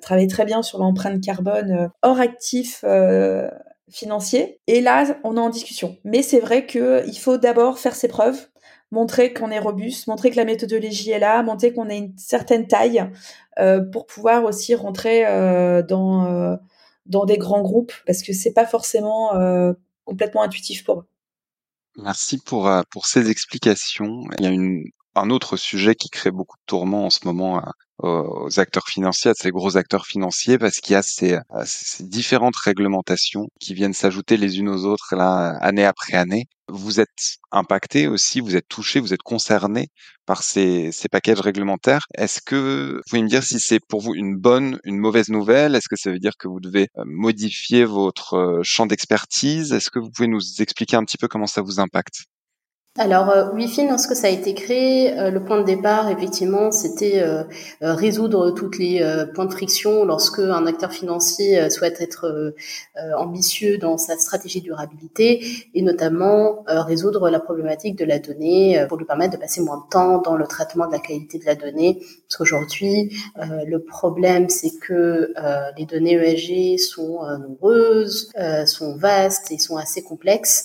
travailler très bien sur l'empreinte carbone hors actif financier. Et là, on est en discussion. Mais c'est vrai qu'il faut d'abord faire ses preuves, montrer qu'on est robuste, montrer que la méthodologie est là, montrer qu'on a une certaine taille euh, pour pouvoir aussi rentrer euh, dans euh, dans des grands groupes parce que c'est pas forcément complètement intuitif pour eux. Merci pour pour ces explications. Il y a un autre sujet qui crée beaucoup de tourments en ce moment aux acteurs financiers, à ces gros acteurs financiers, parce qu'il y a ces, ces, différentes réglementations qui viennent s'ajouter les unes aux autres là, année après année. Vous êtes impacté aussi, vous êtes touché, vous êtes concerné par ces, ces packages réglementaires. Est-ce que vous pouvez me dire si c'est pour vous une bonne, une mauvaise nouvelle? Est-ce que ça veut dire que vous devez euh, modifier votre euh, champ d'expertise? Est-ce que vous pouvez nous expliquer un petit peu comment ça vous impacte? Alors, euh, Wi-Fi, lorsque ça a été créé, euh, le point de départ, effectivement, c'était euh, résoudre toutes les points de friction lorsque un acteur financier souhaite être ambitieux dans sa stratégie de durabilité et notamment résoudre la problématique de la donnée pour lui permettre de passer moins de temps dans le traitement de la qualité de la donnée. Parce qu'aujourd'hui, le problème, c'est que les données ESG sont nombreuses, sont vastes et sont assez complexes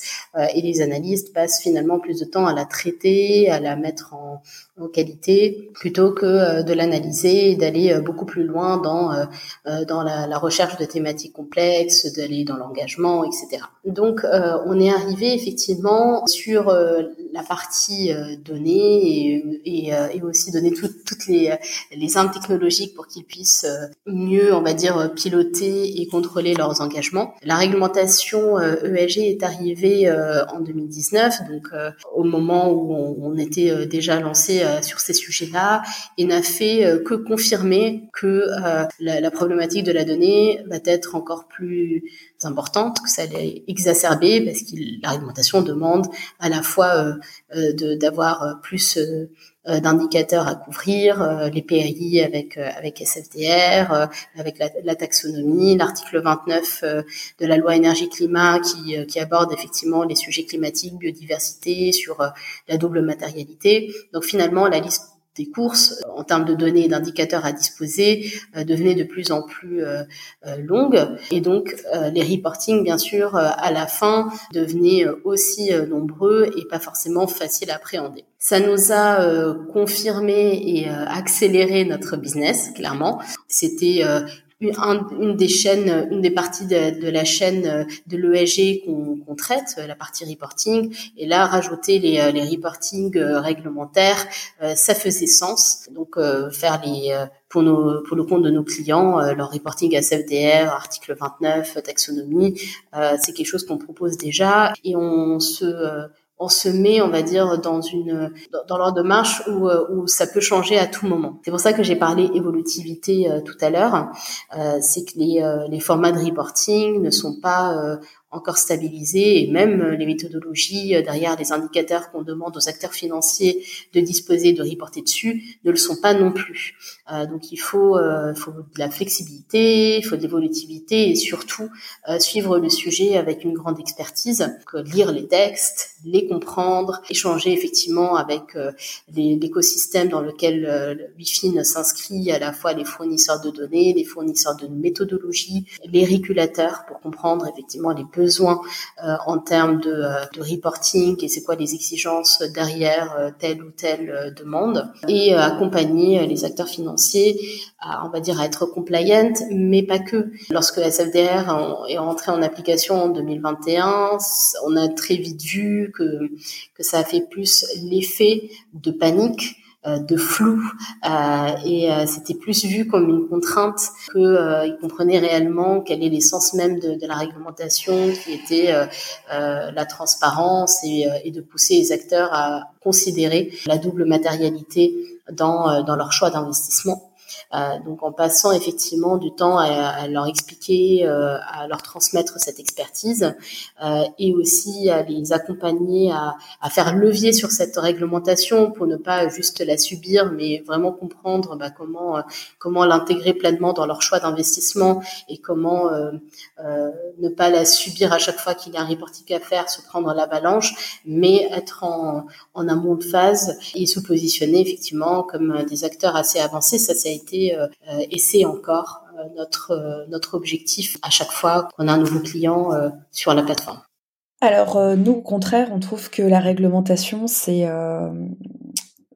et les analystes passent finalement plus de temps à la traiter, à la mettre en, qualité plutôt que euh, de l'analyser et d'aller euh, beaucoup plus loin dans euh, dans la, recherche de thématiques complexes, d'aller dans l'engagement, etc. Donc on est arrivé effectivement sur la partie données et, aussi donner toutes les les armes technologiques pour qu'ils puissent mieux, on va dire, piloter et contrôler leurs engagements. La réglementation ESG e est arrivée en 2019, donc au moment où on était déjà lancé euh, sur ces sujets-là et n'a fait euh, que confirmer que euh, la, problématique de la donnée va être encore plus importante, que ça allait exacerber parce que l'argumentation demande à la fois d'avoir plus d'indicateurs à couvrir, les PAI avec avec SFDR, avec la, taxonomie, l'article 29 de la loi énergie climat qui qui aborde effectivement les sujets climatiques, biodiversité, sur la double matérialité. Donc finalement la liste des courses euh, en termes de données et d'indicateurs à disposer euh, devenaient de plus en plus euh, longues et donc les reporting bien sûr à la fin devenaient aussi nombreux et pas forcément faciles à appréhender. Ça nous a confirmé et accéléré notre business clairement. C'était une, des chaînes, une des parties de, la chaîne euh, de l'ESG qu'on traite, euh, la partie reporting, et là rajouter les, euh, les reporting réglementaires, ça faisait sens. Donc faire les pour nos pour le compte de nos clients, leur reporting SFDR, article 29, taxonomie, c'est quelque chose qu'on propose déjà et on se on se met, on va dire, dans une dans, l'ordre de marche où, euh, où ça peut changer à tout moment. C'est pour ça que j'ai parlé évolutivité euh, tout à l'heure. Euh, c'est que les, les formats de reporting ne sont pas encore stabilisés et même les méthodologies derrière les indicateurs qu'on demande aux acteurs financiers de disposer, de reporter dessus, ne le sont pas non plus. Euh, donc il faut, euh, faut de la flexibilité, il faut de l'évolutivité et surtout euh, suivre le sujet avec une grande expertise, lire les textes, les comprendre, échanger effectivement avec l'écosystème dans lequel le WIFIN s'inscrit, à la fois les fournisseurs de données, les fournisseurs de méthodologies, les régulateurs pour comprendre effectivement les besoins en termes de, de reporting et c'est quoi les exigences derrière telle ou telle demande et accompagner les acteurs financiers à, on va dire, à être compliant, mais pas que. Lorsque SFDR est entré en application en 2021, on a très vite vu que, que ça a fait plus l'effet de panique euh, de flou euh, et euh, c'était plus vu comme une contrainte que euh, comprenaient réellement quel est l'essence même de, de, la réglementation qui était la transparence et, et, de pousser les acteurs à considérer la double matérialité dans, dans leur choix d'investissement. Euh, donc en passant effectivement du temps à, leur expliquer, euh, à leur transmettre cette expertise euh, et aussi à les accompagner à, à, faire levier sur cette réglementation pour ne pas juste la subir, mais vraiment comprendre bah, comment comment l'intégrer pleinement dans leur choix d'investissement et comment ne pas la subir à chaque fois qu'il y a un reporting à faire, se prendre l'avalanche, mais être en, en amont de phase et se positionner effectivement comme des acteurs assez avancés. Ça, ça a été euh, et c'est encore euh, notre, euh, notre objectif à chaque fois qu'on a un nouveau client sur la plateforme. Alors nous, au contraire, on trouve que la réglementation, c'est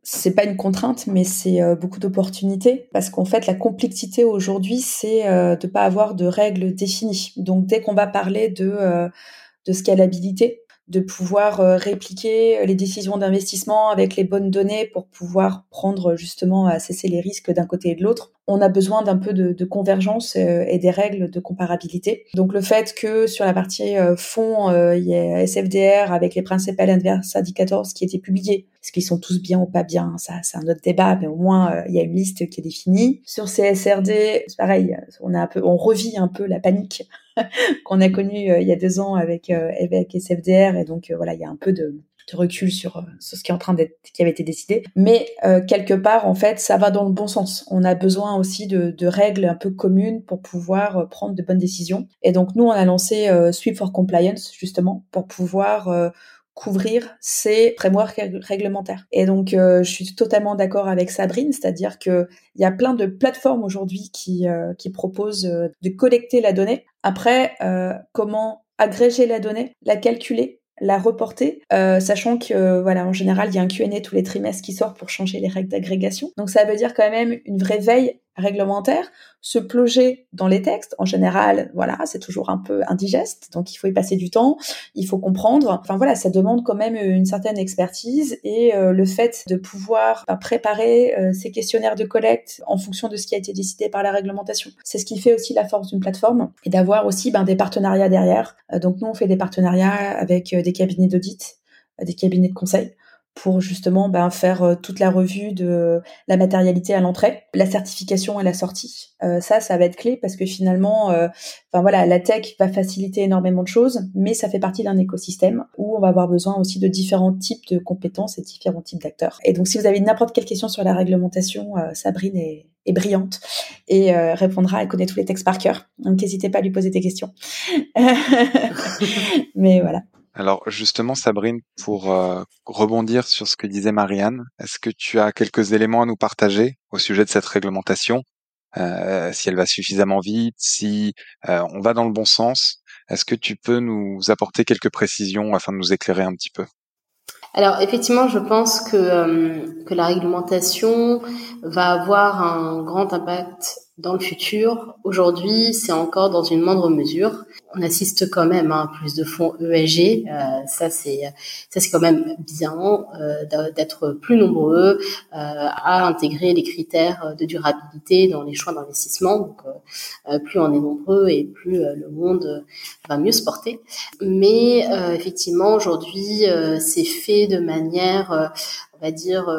c'est pas une contrainte, mais c'est beaucoup d'opportunités parce qu'en fait, la complexité aujourd'hui, c'est de pas avoir de règles définies. Donc, dès qu'on va parler de de scalabilité, de pouvoir répliquer les décisions d'investissement avec les bonnes données pour pouvoir prendre justement à cesser les risques d'un côté et de l'autre on a besoin d'un peu de, convergence euh, et des règles de comparabilité. Donc le fait que sur la partie euh, fonds, euh, il y ait SFDR avec les principales adverse indicators qui étaient publiés, est-ce qu'ils sont tous bien ou pas bien Ça, c'est un autre débat, mais au moins il y a une liste qui est définie. Sur CSRD, c'est pareil, on a un peu, on revit un peu la panique qu'on a connue il y a deux ans avec avec SFDR, et donc voilà, il y a un peu de de recul sur, euh, sur ce qui est en train d'être, qui avait été décidé. Mais euh, quelque part, en fait, ça va dans le bon sens. On a besoin aussi de, de règles un peu communes pour pouvoir euh, prendre de bonnes décisions. Et donc nous, on a lancé Sweep for Compliance justement pour pouvoir couvrir ces frameworks réglementaires. Et donc, je suis totalement d'accord avec Sabrine, c'est-à-dire que il y a plein de plateformes aujourd'hui qui qui proposent de collecter la donnée. Après, comment agréger la donnée, la calculer, la reporter, euh, sachant que euh, voilà en général il y a un Q&A tous les trimestres qui sort pour changer les règles d'agrégation. Donc ça veut dire quand même une vraie veille réglementaire, se plonger dans les textes. En général, voilà, c'est toujours un peu indigeste, donc il faut y passer du temps, il faut comprendre. Enfin voilà, ça demande quand même une certaine expertise et euh, le fait de pouvoir bah, préparer euh, ces questionnaires de collecte en fonction de ce qui a été décidé par la réglementation. C'est ce qui fait aussi la force d'une plateforme et d'avoir aussi ben, des partenariats derrière. Euh, donc nous, on fait des partenariats avec des cabinets d'audit, des cabinets de conseil pour justement ben, faire euh, toute la revue de la matérialité à l'entrée, la certification à la sortie. Euh, ça, ça va être clé parce que finalement, euh, enfin voilà, la tech va faciliter énormément de choses, mais ça fait partie d'un écosystème où on va avoir besoin aussi de différents types de compétences et différents types d'acteurs. Et donc, si vous avez n'importe quelle question sur la réglementation, Sabrine est, brillante et répondra, elle connaît tous les textes par cœur. Donc n'hésitez pas à lui poser des questions. Mais voilà. Alors justement, Sabrine, pour euh, rebondir sur ce que disait Marianne, est-ce que tu as quelques éléments à nous partager au sujet de cette réglementation? Euh, Si elle va suffisamment vite, si euh, on va dans le bon sens, est-ce que tu peux nous apporter quelques précisions afin de nous éclairer un petit peu? Alors effectivement, je pense que, que la réglementation va avoir un grand impact dans le futur. Aujourd'hui, c'est encore dans une moindre mesure. On assiste quand même à plus de fonds ESG. Euh, ça, c'est ça, c'est quand même bien euh, d'être plus nombreux euh, à intégrer les critères de durabilité dans les choix d'investissement. Donc, euh, plus on est nombreux et plus le monde va mieux se porter. Mais effectivement, aujourd'hui, c'est fait de manière, on va dire,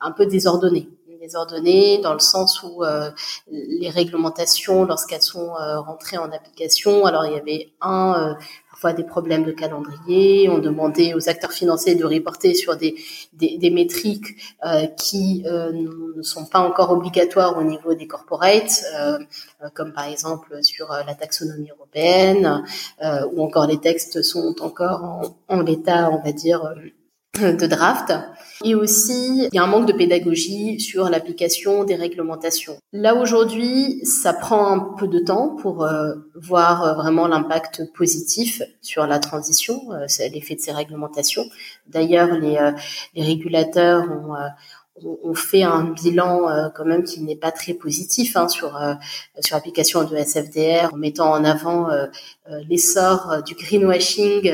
un peu désordonnée désordonnée dans le sens où euh, les réglementations, lorsqu'elles sont euh, rentrées en application, alors il y avait un euh, parfois des problèmes de calendrier. On demandait aux acteurs financiers de reporter sur des, des, des métriques qui ne sont pas encore obligatoires au niveau des corporates, comme par exemple sur la taxonomie européenne, ou encore les textes sont encore en, en l'état, on va dire, de draft. Et aussi, il y a un manque de pédagogie sur l'application des réglementations. Là aujourd'hui, ça prend un peu de temps pour euh, voir euh, vraiment l'impact positif sur la transition, euh, l'effet de ces réglementations. D'ailleurs, les, les régulateurs ont on fait un bilan euh, quand même qui n'est pas très positif hein, sur euh, sur l'application de SFDR en mettant en avant euh, l'essor du greenwashing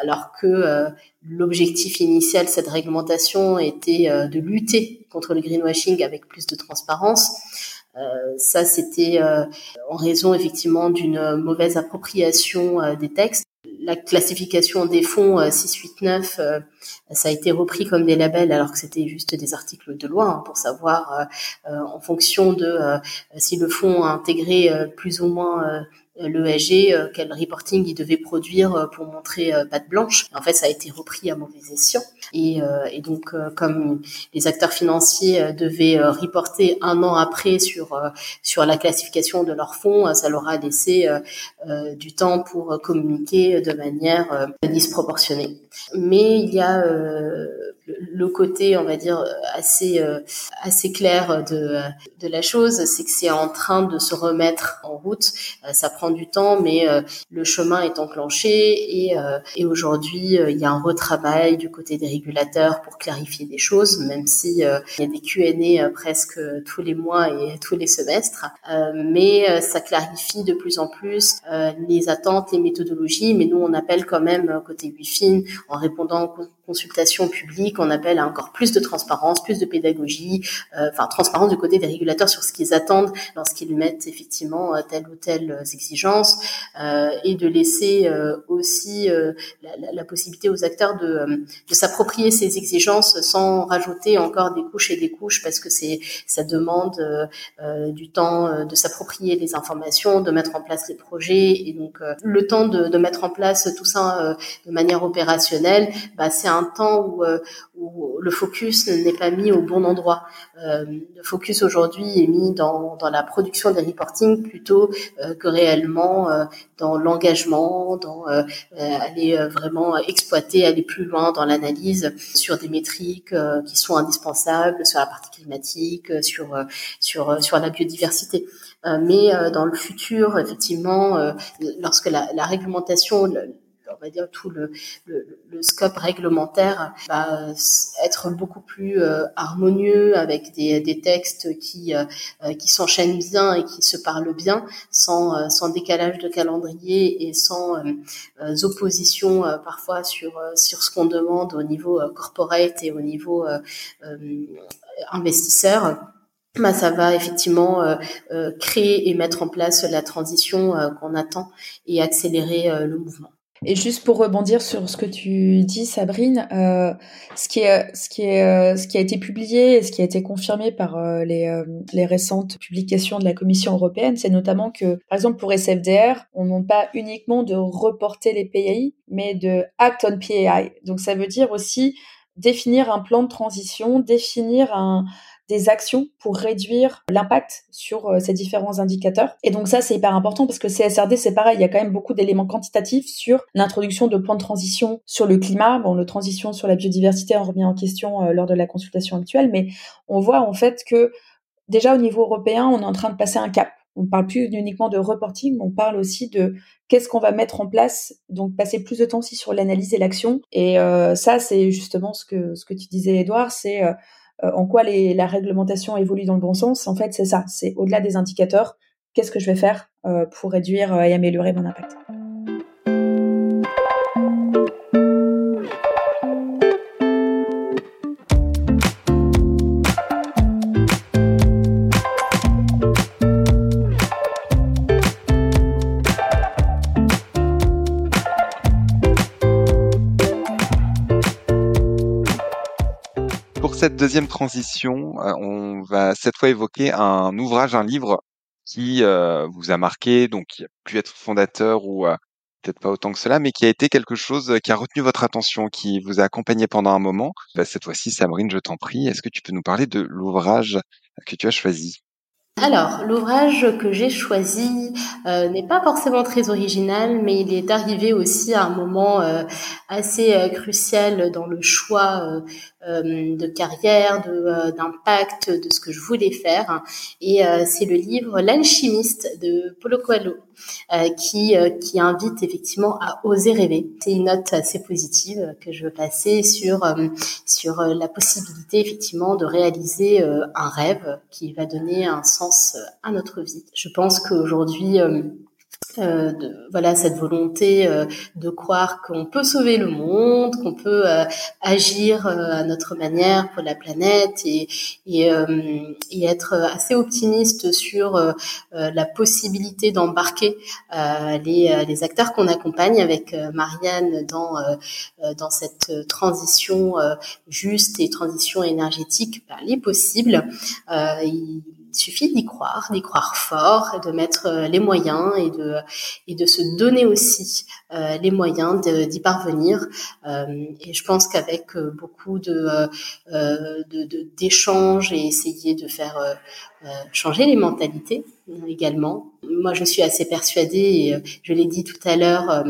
alors que l'objectif initial de cette réglementation était de lutter contre le greenwashing avec plus de transparence. ça, c'était en raison effectivement d'une mauvaise appropriation des textes la classification des fonds 689, euh, euh, ça a été repris comme des labels alors que c'était juste des articles de loi hein, pour savoir euh, en fonction de si le fonds a intégré plus ou moins l'ESG, euh, quel reporting il devait produire euh, pour montrer euh, patte blanche. En fait, ça a été repris à mauvais escient. Et, et donc, comme les acteurs financiers devaient reporter un an après sur sur la classification de leurs fonds, ça leur a laissé du temps pour communiquer de manière disproportionnée. Mais il y a le, côté, on va dire, assez assez clair de de la chose, c'est que c'est en train de se remettre en route. ça prend du temps, mais le chemin est enclenché et et aujourd'hui il y a un retravail du côté des régulateurs pour clarifier des choses, même si il y a des Q&A presque tous les mois et tous les semestres, mais ça clarifie de plus en plus les attentes, les méthodologies, mais nous on appelle quand même côté WIFIN en répondant aux consultations publiques, on appelle encore plus de transparence, plus de pédagogie, euh, enfin transparence du côté des régulateurs sur ce qu'ils attendent lorsqu'ils mettent effectivement euh, telle ou telle euh, exigence et de laisser aussi la, la, possibilité aux acteurs de, de s'approprier ces exigences sans rajouter encore des couches et des couches parce que c'est ça demande du temps de s'approprier les informations, de mettre en place les projets et donc le temps de, de mettre en place tout ça de manière opérationnelle, bah, c'est un temps où, euh, où le focus n'est pas mis au bon endroit. Euh, le focus aujourd'hui est mis dans, dans la production des reporting plutôt euh, que réellement dans l'engagement, dans aller vraiment exploiter, aller plus loin dans l'analyse sur des métriques qui sont indispensables sur la partie climatique, sur sur sur la biodiversité. mais dans le futur, effectivement, lorsque la réglementation on va dire tout le, le, le scope réglementaire va être beaucoup plus euh, harmonieux avec des, des textes qui euh, qui s'enchaînent bien et qui se parlent bien sans euh, sans décalage de calendrier et sans opposition parfois sur sur ce qu'on demande au niveau corporate et au niveau investisseur bah, ça va effectivement créer et mettre en place la transition qu'on attend et accélérer le mouvement. Et juste pour rebondir sur ce que tu dis, Sabrine, euh, ce qui est, ce qui est, euh, ce qui a été publié et ce qui a été confirmé par euh, les, euh, les récentes publications de la Commission européenne, c'est notamment que, par exemple, pour SFDR, on ne pas uniquement de reporter les PAI, mais de act on PAI. Donc ça veut dire aussi définir un plan de transition, définir un, des actions pour réduire l'impact sur euh, ces différents indicateurs. Et donc ça, c'est hyper important parce que CSRD, c'est pareil, il y a quand même beaucoup d'éléments quantitatifs sur l'introduction de plans de transition sur le climat. Bon, le transition sur la biodiversité, on remet en question euh, lors de la consultation actuelle, mais on voit en fait que déjà au niveau européen, on est en train de passer un cap. On ne parle plus uniquement de reporting, on parle aussi de qu'est-ce qu'on va mettre en place, donc passer plus de temps aussi sur l'analyse et l'action. Et euh, ça, c'est justement ce que ce que tu disais, Edouard, c'est euh, en quoi les, la réglementation évolue dans le bon sens. En fait, c'est ça. C'est au-delà des indicateurs. Qu'est-ce que je vais faire euh, pour réduire euh, et améliorer mon impact deuxième transition, euh, on va cette fois évoquer un ouvrage, un livre qui euh, vous a marqué, donc qui a pu être fondateur ou euh, peut-être pas autant que cela, mais qui a été quelque chose qui a retenu votre attention, qui vous a accompagné pendant un moment. Bah, cette fois-ci, Sabrine, je t'en prie, est-ce que tu peux nous parler de l'ouvrage que tu as choisi? Alors, l'ouvrage que j'ai choisi euh, n'est pas forcément très original, mais il est arrivé aussi à un moment euh, assez euh, crucial dans le choix de carrière, d'impact, de, ce que je voulais faire. Et c'est le livre L'alchimiste de Paulo Coelho, qui, qui invite effectivement à oser rêver. C'est une note assez positive que je veux passer sur, sur la possibilité effectivement de réaliser un rêve qui va donner un sens euh, à notre vie. Je pense qu'aujourd'hui, euh, euh, de, voilà cette volonté euh, de croire qu'on peut sauver le monde, qu'on peut euh, agir à notre manière pour la planète et, et, et être assez optimiste sur la possibilité d'embarquer les, les, acteurs qu'on accompagne avec Marianne dans dans cette transition juste et transition énergétique, ben, elle est il suffit d'y croire, d'y croire fort, de mettre euh, les moyens et de et de se donner aussi euh, les moyens d'y parvenir. Euh, et je pense qu'avec beaucoup de d'échanges et essayer de faire changer les mentalités également. Moi, je suis assez persuadée, et je l'ai dit tout à l'heure,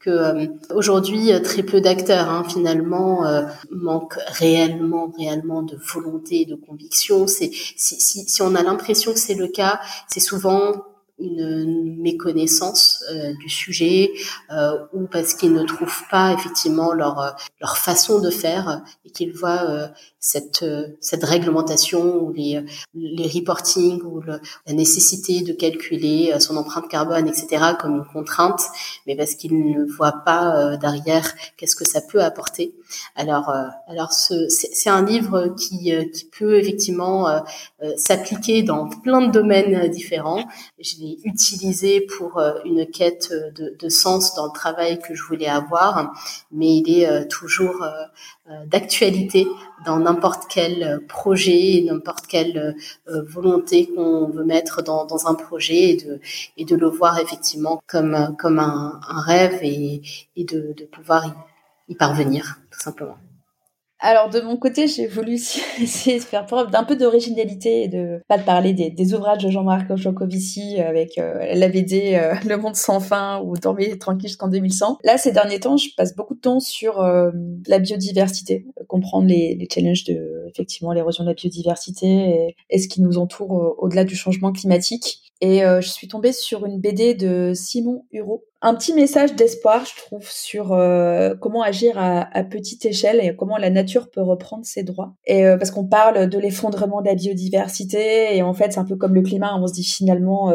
que aujourd'hui très peu d'acteurs hein, finalement manquent réellement, réellement de volonté de conviction. C'est si, si, si on a l'impression que c'est le cas, c'est souvent une méconnaissance euh, du sujet euh, ou parce qu'ils ne trouvent pas effectivement leur euh, leur façon de faire et qu'ils voient cette cette réglementation ou les les reporting ou la nécessité de calculer son empreinte carbone etc comme une contrainte mais parce qu'ils ne voient pas derrière qu'est-ce que ça peut apporter. Alors alors ce c'est un livre qui qui peut effectivement s'appliquer dans plein de domaines différents. Je l'ai utilisé pour euh, une quête de, de, sens dans le travail que je voulais avoir, mais il est euh, toujours euh, d'actualité dans n'importe quel projet, n'importe quelle volonté qu'on veut mettre dans, un projet et de, et de le voir effectivement comme, comme un, rêve et, et de, de pouvoir y parvenir, tout simplement. Alors de mon côté, j'ai voulu essayer de faire preuve d'un peu d'originalité et de pas de parler des, ouvrages de Jean-Marc Jancovici avec euh, la BD euh, Le Monde sans fin ou Dormir tranquille jusqu'en 2100. Là, ces derniers temps, je passe beaucoup de temps sur euh, la biodiversité, comprendre les, les, challenges de effectivement l'érosion de la biodiversité et, ce qui nous entoure au-delà du changement climatique. Et je suis tombée sur une BD de Simon Hureau un petit message d'espoir, je trouve, sur euh, comment agir à, petite échelle et comment la nature peut reprendre ses droits. Et euh, parce qu'on parle de l'effondrement de la biodiversité et en fait, c'est un peu comme le climat, on se dit finalement,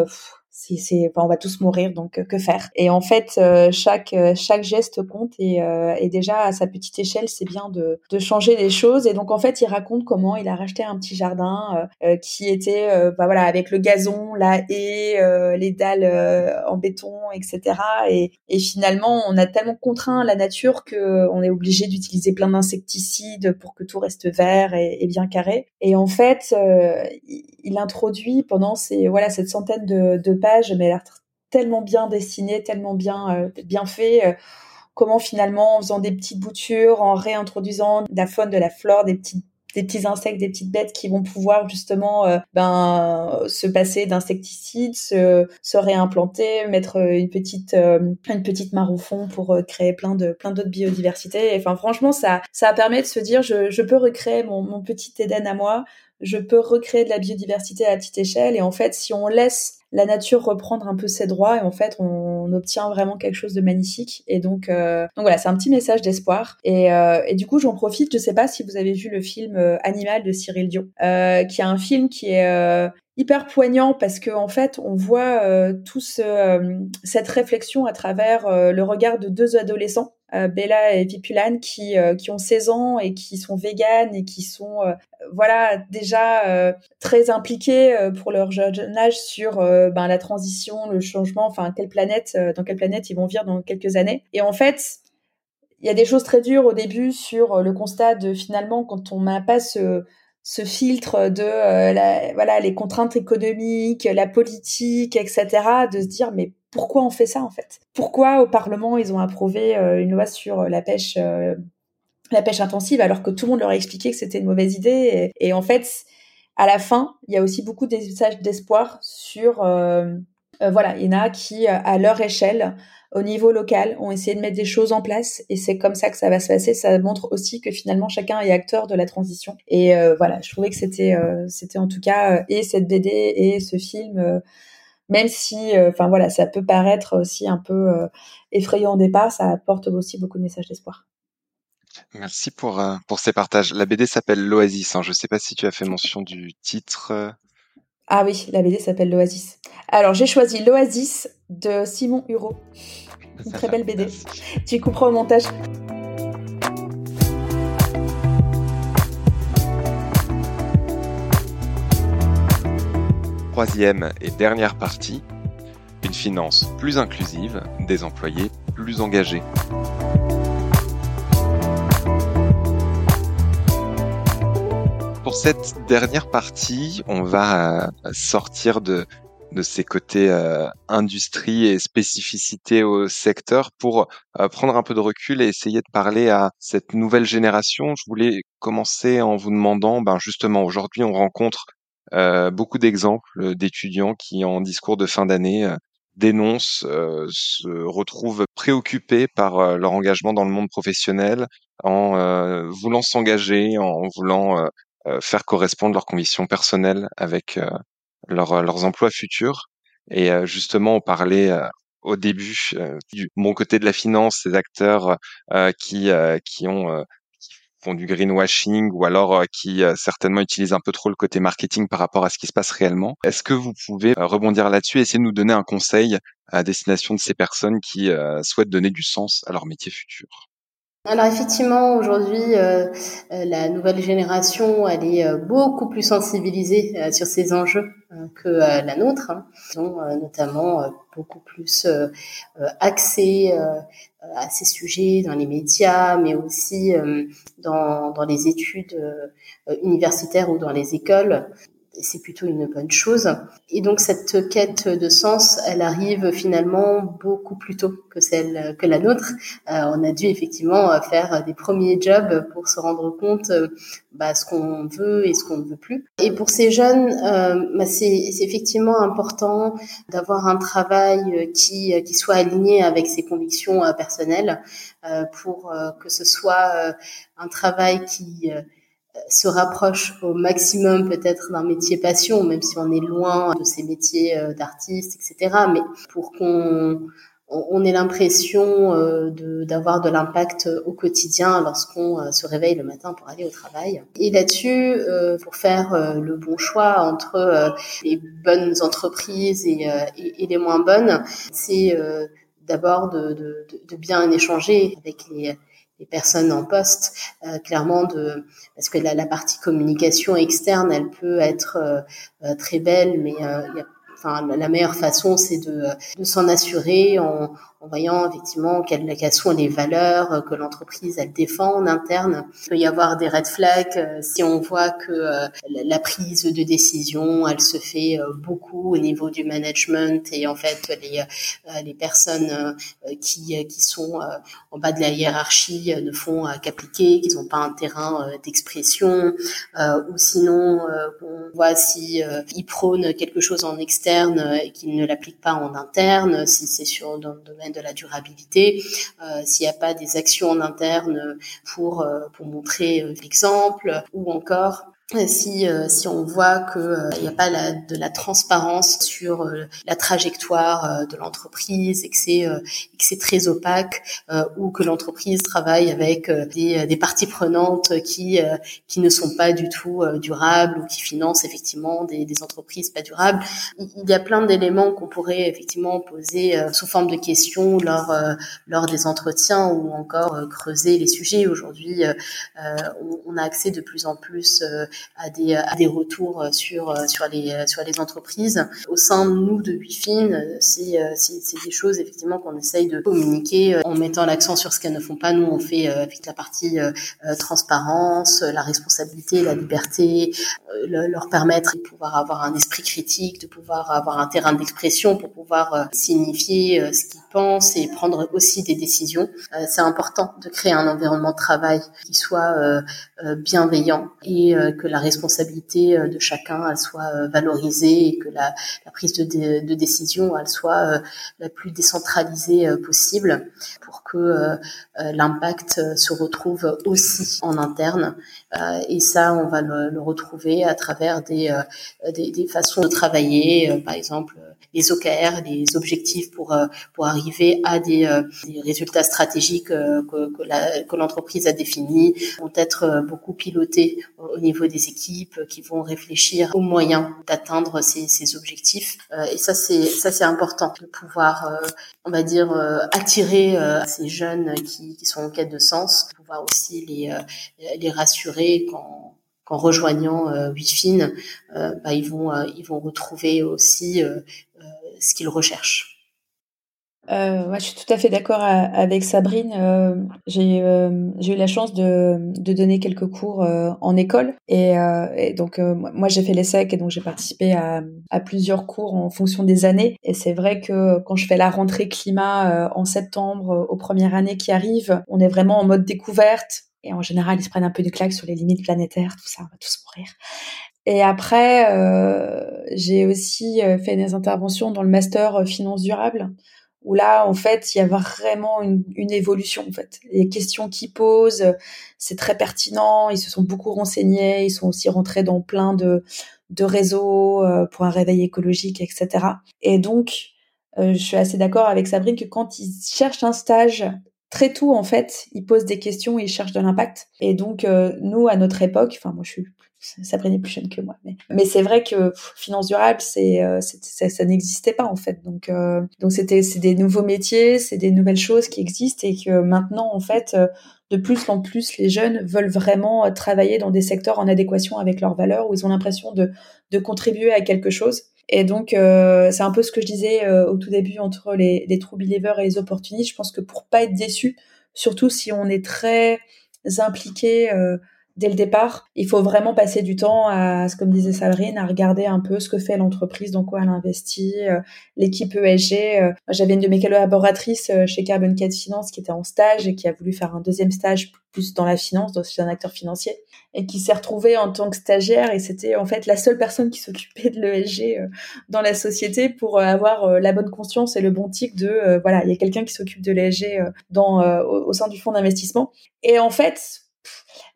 euh, c'est, on va tous mourir, donc euh, que faire? Et en fait, euh, chaque euh, chaque geste compte et, et, déjà à sa petite échelle, c'est bien de, de changer les choses. Et donc en fait, il raconte comment il a racheté un petit jardin qui était, bah voilà, avec le gazon, la haie, les dalles en béton, etc. Et, et finalement, on a tellement contraint la nature que on est obligé d'utiliser plein d'insecticides pour que tout reste vert et, et bien carré. Et en fait, il introduit pendant ces voilà cette centaine de, de mais elle a tellement bien dessiné, tellement bien euh, bien fait. Euh, comment finalement, en faisant des petites boutures, en réintroduisant de la faune, de la flore, des petits des petits insectes, des petites bêtes qui vont pouvoir justement euh, ben se passer d'insecticides, se, se réimplanter, mettre une petite une petite mare au fond pour créer plein de plein d'autres biodiversités. enfin franchement ça ça permet de se dire je, je peux recréer mon, mon petit Éden à moi je peux recréer de la biodiversité à petite échelle. Et en fait, si on laisse la nature reprendre un peu ses droits, et en fait, on, obtient vraiment quelque chose de magnifique. Et donc, euh, donc voilà, c'est un petit message d'espoir. Et, euh, et, du coup, j'en profite. Je sais pas si vous avez vu le film euh, Animal de Cyril Dion, qui est un film qui est hyper poignant parce que en fait on voit euh, tout cette réflexion à travers le regard de deux adolescents euh, Bella et Vipulan qui euh, qui ont 16 ans et qui sont véganes et qui sont euh, voilà déjà très impliqués pour leur jeune âge sur ben, la transition, le changement, enfin quelle planète dans quelle planète ils vont vivre dans quelques années. Et en fait, il y a des choses très dures au début sur le constat de finalement quand on n'a pas ce ce filtre de voilà les contraintes économiques, la politique, etc. De se dire mais pourquoi on fait ça en fait? Pourquoi au Parlement ils ont approuvé euh, une loi sur la pêche, euh, la pêche intensive alors que tout le monde leur a expliqué que c'était une mauvaise idée? Et, en fait à la fin il y a aussi beaucoup de d'espoir sur euh, voilà il y en a qui à leur échelle au niveau local ont essayé de mettre des choses en place et c'est comme ça que ça va se passer. Ça montre aussi que finalement chacun est acteur de la transition. Et voilà, je trouvais que c'était c'était en tout cas et cette BD et ce film même si, euh, enfin voilà, ça peut paraître aussi un peu euh, effrayant au départ, ça apporte aussi beaucoup de messages d'espoir. Merci pour, euh, pour ces partages. La BD s'appelle L'Oasis. Hein. Je ne sais pas si tu as fait mention du titre. Ah oui, la BD s'appelle L'Oasis. Alors j'ai choisi L'Oasis de Simon Hureau. Une très belle BD. Tu comprends au montage. Troisième et dernière partie, une finance plus inclusive, des employés plus engagés. Pour cette dernière partie, on va euh, sortir de, de ces côtés euh, industrie et spécificité au secteur pour euh, prendre un peu de recul et essayer de parler à cette nouvelle génération. Je voulais commencer en vous demandant, ben justement, aujourd'hui on rencontre beaucoup d'exemples d'étudiants qui, en discours de fin d'année, dénoncent, se retrouvent préoccupés par leur engagement dans le monde professionnel, en voulant s'engager, en voulant faire correspondre leurs convictions personnelles avec leurs emplois futurs. Et justement, on parlait au début du bon côté de la finance, ces acteurs qui qui ont font du greenwashing ou alors qui certainement utilisent un peu trop le côté marketing par rapport à ce qui se passe réellement. Est-ce que vous pouvez rebondir là-dessus et essayer de nous donner un conseil à destination de ces personnes qui souhaitent donner du sens à leur métier futur? Alors effectivement, aujourd'hui, euh, euh, la nouvelle génération, elle est euh, beaucoup plus sensibilisée sur ces enjeux que la nôtre. Hein. Ils ont notamment beaucoup plus accès à ces sujets dans les médias, mais aussi dans, dans les études universitaires ou dans les écoles c'est plutôt une bonne chose. Et donc cette quête de sens, elle arrive finalement beaucoup plus tôt que celle que la nôtre. Euh, on a dû effectivement faire des premiers jobs pour se rendre compte euh, bah, ce qu'on veut et ce qu'on ne veut plus. Et pour ces jeunes, euh, bah, c'est effectivement important d'avoir un travail qui, qui soit aligné avec ses convictions personnelles pour que ce soit un travail qui se rapproche au maximum peut-être d'un métier passion, même si on est loin de ces métiers euh, d'artiste, etc. Mais pour qu'on on ait l'impression euh, d'avoir de, l'impact au quotidien lorsqu'on euh, se réveille le matin pour aller au travail. Et là-dessus, pour faire le bon choix entre les bonnes entreprises et, et, les moins bonnes, c'est d'abord de, de, bien échanger avec les les personnes en poste, euh, clairement de parce que la, la, partie communication externe, elle peut être euh, euh, très belle, mais la meilleure façon, c'est de, de s'en assurer en, en, voyant effectivement quelles, sont les valeurs que l'entreprise elle défend en interne. Il peut y avoir des red flags euh, si on voit que euh, la prise de décision, elle se fait euh, beaucoup au niveau du management et en fait les, les personnes qui, qui sont en bas de la hiérarchie ne font qu'appliquer, qu'ils n'ont pas un terrain d'expression, ou sinon on voit si ils prônent quelque chose en externe euh, et qu'ils ne l'appliquent pas en interne, si c'est sur dans le domaine de la durabilité, euh, s'il n'y a pas des actions en interne pour euh, pour montrer l'exemple, ou encore si euh, si on voit que il euh, n'y a pas la, de la transparence sur euh, la trajectoire de l'entreprise et que c'est c'est très opaque ou que l'entreprise travaille avec des, des parties prenantes qui qui ne sont pas du tout durables ou qui financent effectivement des, des entreprises pas durables il y a plein d'éléments qu'on pourrait effectivement poser sous forme de questions lors lors des entretiens ou encore creuser les sujets. Aujourd'hui on, on, a accès de plus en plus à des, à des retours euh, sur, euh, sur, les, euh, sur les entreprises. Au sein nous, de Wifin, c'est, c'est, des choses effectivement qu'on essaye de communiquer en mettant l'accent sur ce qu'elles ne font pas. Nous, on fait avec la partie transparence, la responsabilité, la liberté, leur permettre de pouvoir avoir un esprit critique, de pouvoir avoir un terrain d'expression pour pouvoir signifier ce qu'ils pensent et prendre aussi des décisions. c'est important de créer un environnement de travail qui soit bienveillant et que la responsabilité euh, de chacun elle soit euh, valorisée et que la, prise de, décision elle soit euh, la plus décentralisée possible pour que l'impact se retrouve aussi en interne. et ça, on va le, retrouver à travers des, des, façons de travailler, par exemple les OKR, les objectifs pour pour arriver à des, des résultats stratégiques que, que l'entreprise a définis vont être beaucoup pilotés au niveau des équipes qui vont réfléchir aux moyens d'atteindre ces, objectifs. Euh, et ça, c'est ça, c'est important de pouvoir, euh, on va dire, euh, attirer ces jeunes qui, qui, sont en quête de sens, pouvoir aussi les les rassurer quand qu'en rejoignant euh, Wifin, bah, ils vont ils vont retrouver aussi ce qu'ils recherchent. Euh, ouais, je suis tout à fait d'accord avec Sabrine. Euh, j'ai euh, eu la chance de, de donner quelques cours euh, en école et, euh, et donc moi j'ai fait l'ESSEC et donc j'ai participé à, à, plusieurs cours en fonction des années. Et c'est vrai que quand je fais la rentrée climat en septembre aux premières années qui arrivent, on est vraiment en mode découverte. Et en général, ils se prennent un peu du claque sur les limites planétaires, tout ça, on va tous mourir. Et après, j'ai aussi fait des interventions dans le master finance durable où là, en fait, il y a vraiment une, une, évolution, en fait. Les questions qu'ils posent, c'est très pertinent. Ils se sont beaucoup renseignés. Ils sont aussi rentrés dans plein de, de réseaux euh, pour un réveil écologique, etc. Et donc, euh, je suis assez d'accord avec Sabrine que quand ils cherchent un stage très tôt, en fait, ils posent des questions ils cherchent de l'impact. Et donc, euh, nous, à notre époque, enfin, moi, je suis Sabrina est plus jeune que moi, mais, mais c'est vrai que finance durable, c'est, ça, ça n'existait pas en fait. Donc, donc c'était, c'est des nouveaux métiers, c'est des nouvelles choses qui existent et que maintenant, en fait, de plus en plus, les jeunes veulent vraiment travailler dans des secteurs en adéquation avec leurs valeurs, où ils ont l'impression de, de contribuer à quelque chose. Et donc, euh, c'est un peu ce que je disais euh, au tout début entre les, les true believers et les opportunistes. Je pense que pour pas être déçu, surtout si on est très impliqué euh, dès le départ, il faut vraiment passer du temps à, comme disait Sabrine, à regarder un peu ce que fait l'entreprise, dans quoi elle investit, euh, l'équipe ESG. Euh. J'avais une de mes collaboratrices euh, chez Carbon 4 Finance qui était en stage et qui a voulu faire un deuxième stage plus dans la finance, dans un acteur financier, et qui s'est retrouvée en tant que stagiaire et c'était en fait la seule personne qui s'occupait de l'ESG dans la société pour avoir la bonne conscience et le bon tic de voilà, il y a quelqu'un qui s'occupe de l'ESG dans au sein du fonds d'investissement. Et en fait,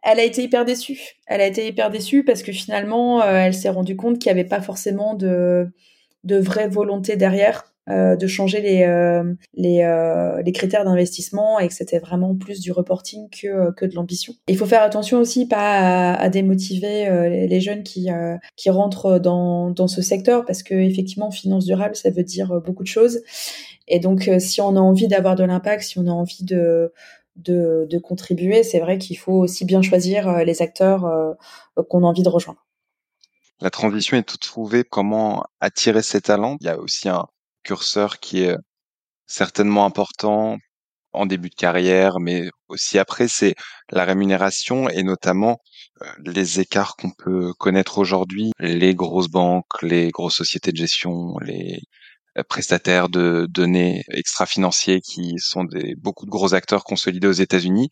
elle a été hyper déçue. Elle a été hyper déçue parce que finalement, euh, elle s'est rendue compte qu'il n'y avait pas forcément de, de vraie volonté derrière euh, de changer les, euh, les, critères d'investissement et que c'était vraiment plus du reporting que, que de l'ambition. Il faut faire attention aussi pas à, démotiver les jeunes qui, qui rentrent dans, dans ce secteur parce que effectivement, finance durable, ça veut dire beaucoup de choses. Et donc, si on a envie d'avoir de l'impact, si on a envie de de, contribuer, c'est vrai qu'il faut aussi bien choisir euh, les acteurs euh, qu'on a envie de rejoindre. La transition est toute trouvée. Comment attirer ces talents? Il y a aussi un curseur qui est certainement important en début de carrière, mais aussi après, c'est la rémunération et notamment euh, les écarts qu'on peut connaître aujourd'hui. Les grosses banques, les grosses sociétés de gestion, les prestataires de données extra-financiers qui sont des beaucoup de gros acteurs consolidés aux États-Unis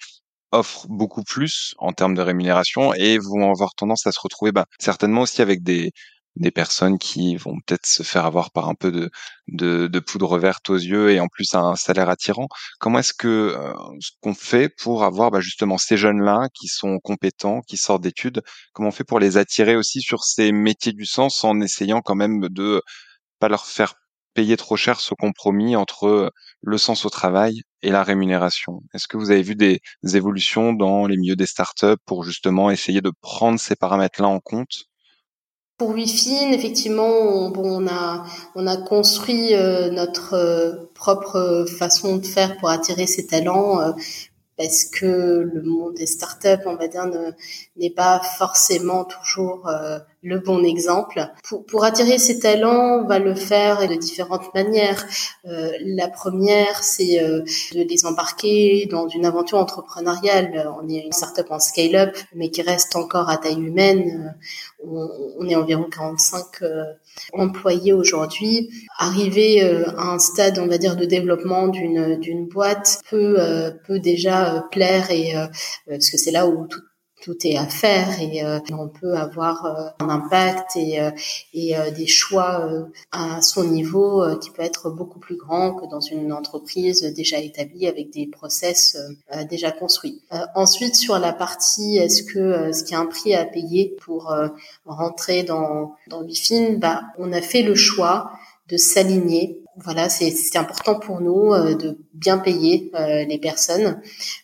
offrent beaucoup plus en termes de rémunération et vont avoir tendance à se retrouver bah, certainement aussi avec des des personnes qui vont peut-être se faire avoir par un peu de, de, de poudre verte aux yeux et en plus un salaire attirant. Comment est-ce que euh, ce qu'on fait pour avoir bah, justement ces jeunes-là qui sont compétents, qui sortent d'études, comment on fait pour les attirer aussi sur ces métiers du sens en essayant quand même de pas leur faire payer trop cher ce compromis entre le sens au travail et la rémunération. Est-ce que vous avez vu des évolutions dans les milieux des startups pour justement essayer de prendre ces paramètres-là en compte? Pour WiFin, effectivement, on, bon, on a on a construit euh, notre euh, propre façon de faire pour attirer ces talents euh, parce que le monde des startups, on va dire, n'est pas forcément toujours le bon exemple. Pour, pour, attirer ces talents, on va le faire de différentes manières. Euh, la première, c'est euh, de les embarquer dans une aventure entrepreneuriale. On est une startup en scale-up, mais qui reste encore à taille humaine. On, on est environ 45 euh, employés aujourd'hui. Arriver euh, à un stade, on va dire, de développement d'une boîte peut peut déjà plaire et parce que c'est là où tout tout est à faire et euh, on peut avoir euh, un impact et, euh, et des choix à son niveau qui peut être beaucoup plus grand que dans une entreprise déjà établie avec des process déjà construits. ensuite, sur la partie est-ce que ce qui a un prix à payer pour rentrer dans dans Bifin, bah on a fait le choix de s'aligner voilà, c'est important pour nous euh, de bien payer euh, les personnes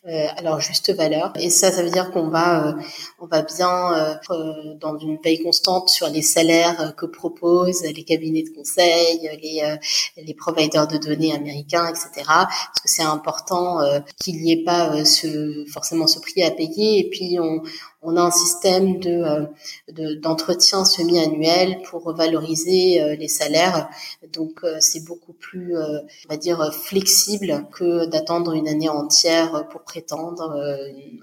euh, à leur juste valeur. Et ça, ça veut dire qu'on va, on va bien être dans une veille constante sur les salaires que proposent les cabinets de conseil, les, les providers de données américains, etc. Parce que c'est important qu'il n'y ait pas ce, forcément ce prix à payer. Et puis on, on a un système de d'entretien semi-annuel pour valoriser les salaires. Donc c'est beaucoup plus, on va dire, flexible que d'attendre une année entière pour prétendre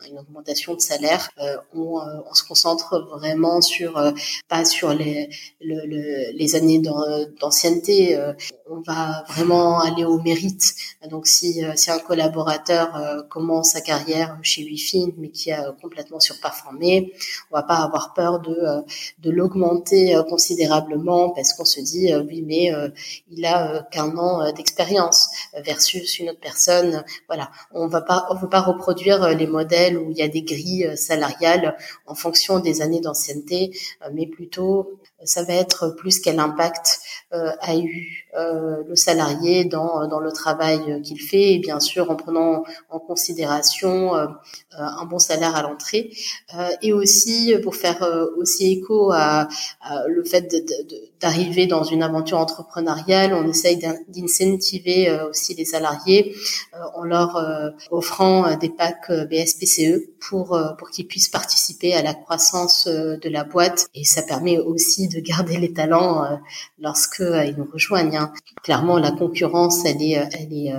une, augmentation de salaire. On, on, se concentre vraiment sur, pas sur les, le, les années d'ancienneté. On va vraiment aller au mérite. Donc si, si un collaborateur commence sa carrière chez Wifin, mais qui a complètement surperformé, on va pas avoir peur de, de l'augmenter considérablement parce qu'on se dit euh, oui mais euh, il a euh, qu'un an d'expérience versus une autre personne. Voilà, on va pas on veut pas reproduire les modèles où il y a des grilles salariales en fonction des années d'ancienneté, mais plutôt ça va être plus quel impact a eu le salarié dans, dans le travail qu'il fait et bien sûr en prenant en considération un bon salaire à l'entrée. Et aussi pour faire aussi écho à, le fait d'arriver dans une aventure entrepreneuriale, on essaye d'incentiver euh, aussi les salariés euh, en leur euh, offrant des packs BSPCE pour pour qu'ils puissent participer à la croissance de la boîte. Et ça permet aussi de garder les talents lorsque ils nous rejoignent. Hein. Clairement, la concurrence, elle est elle est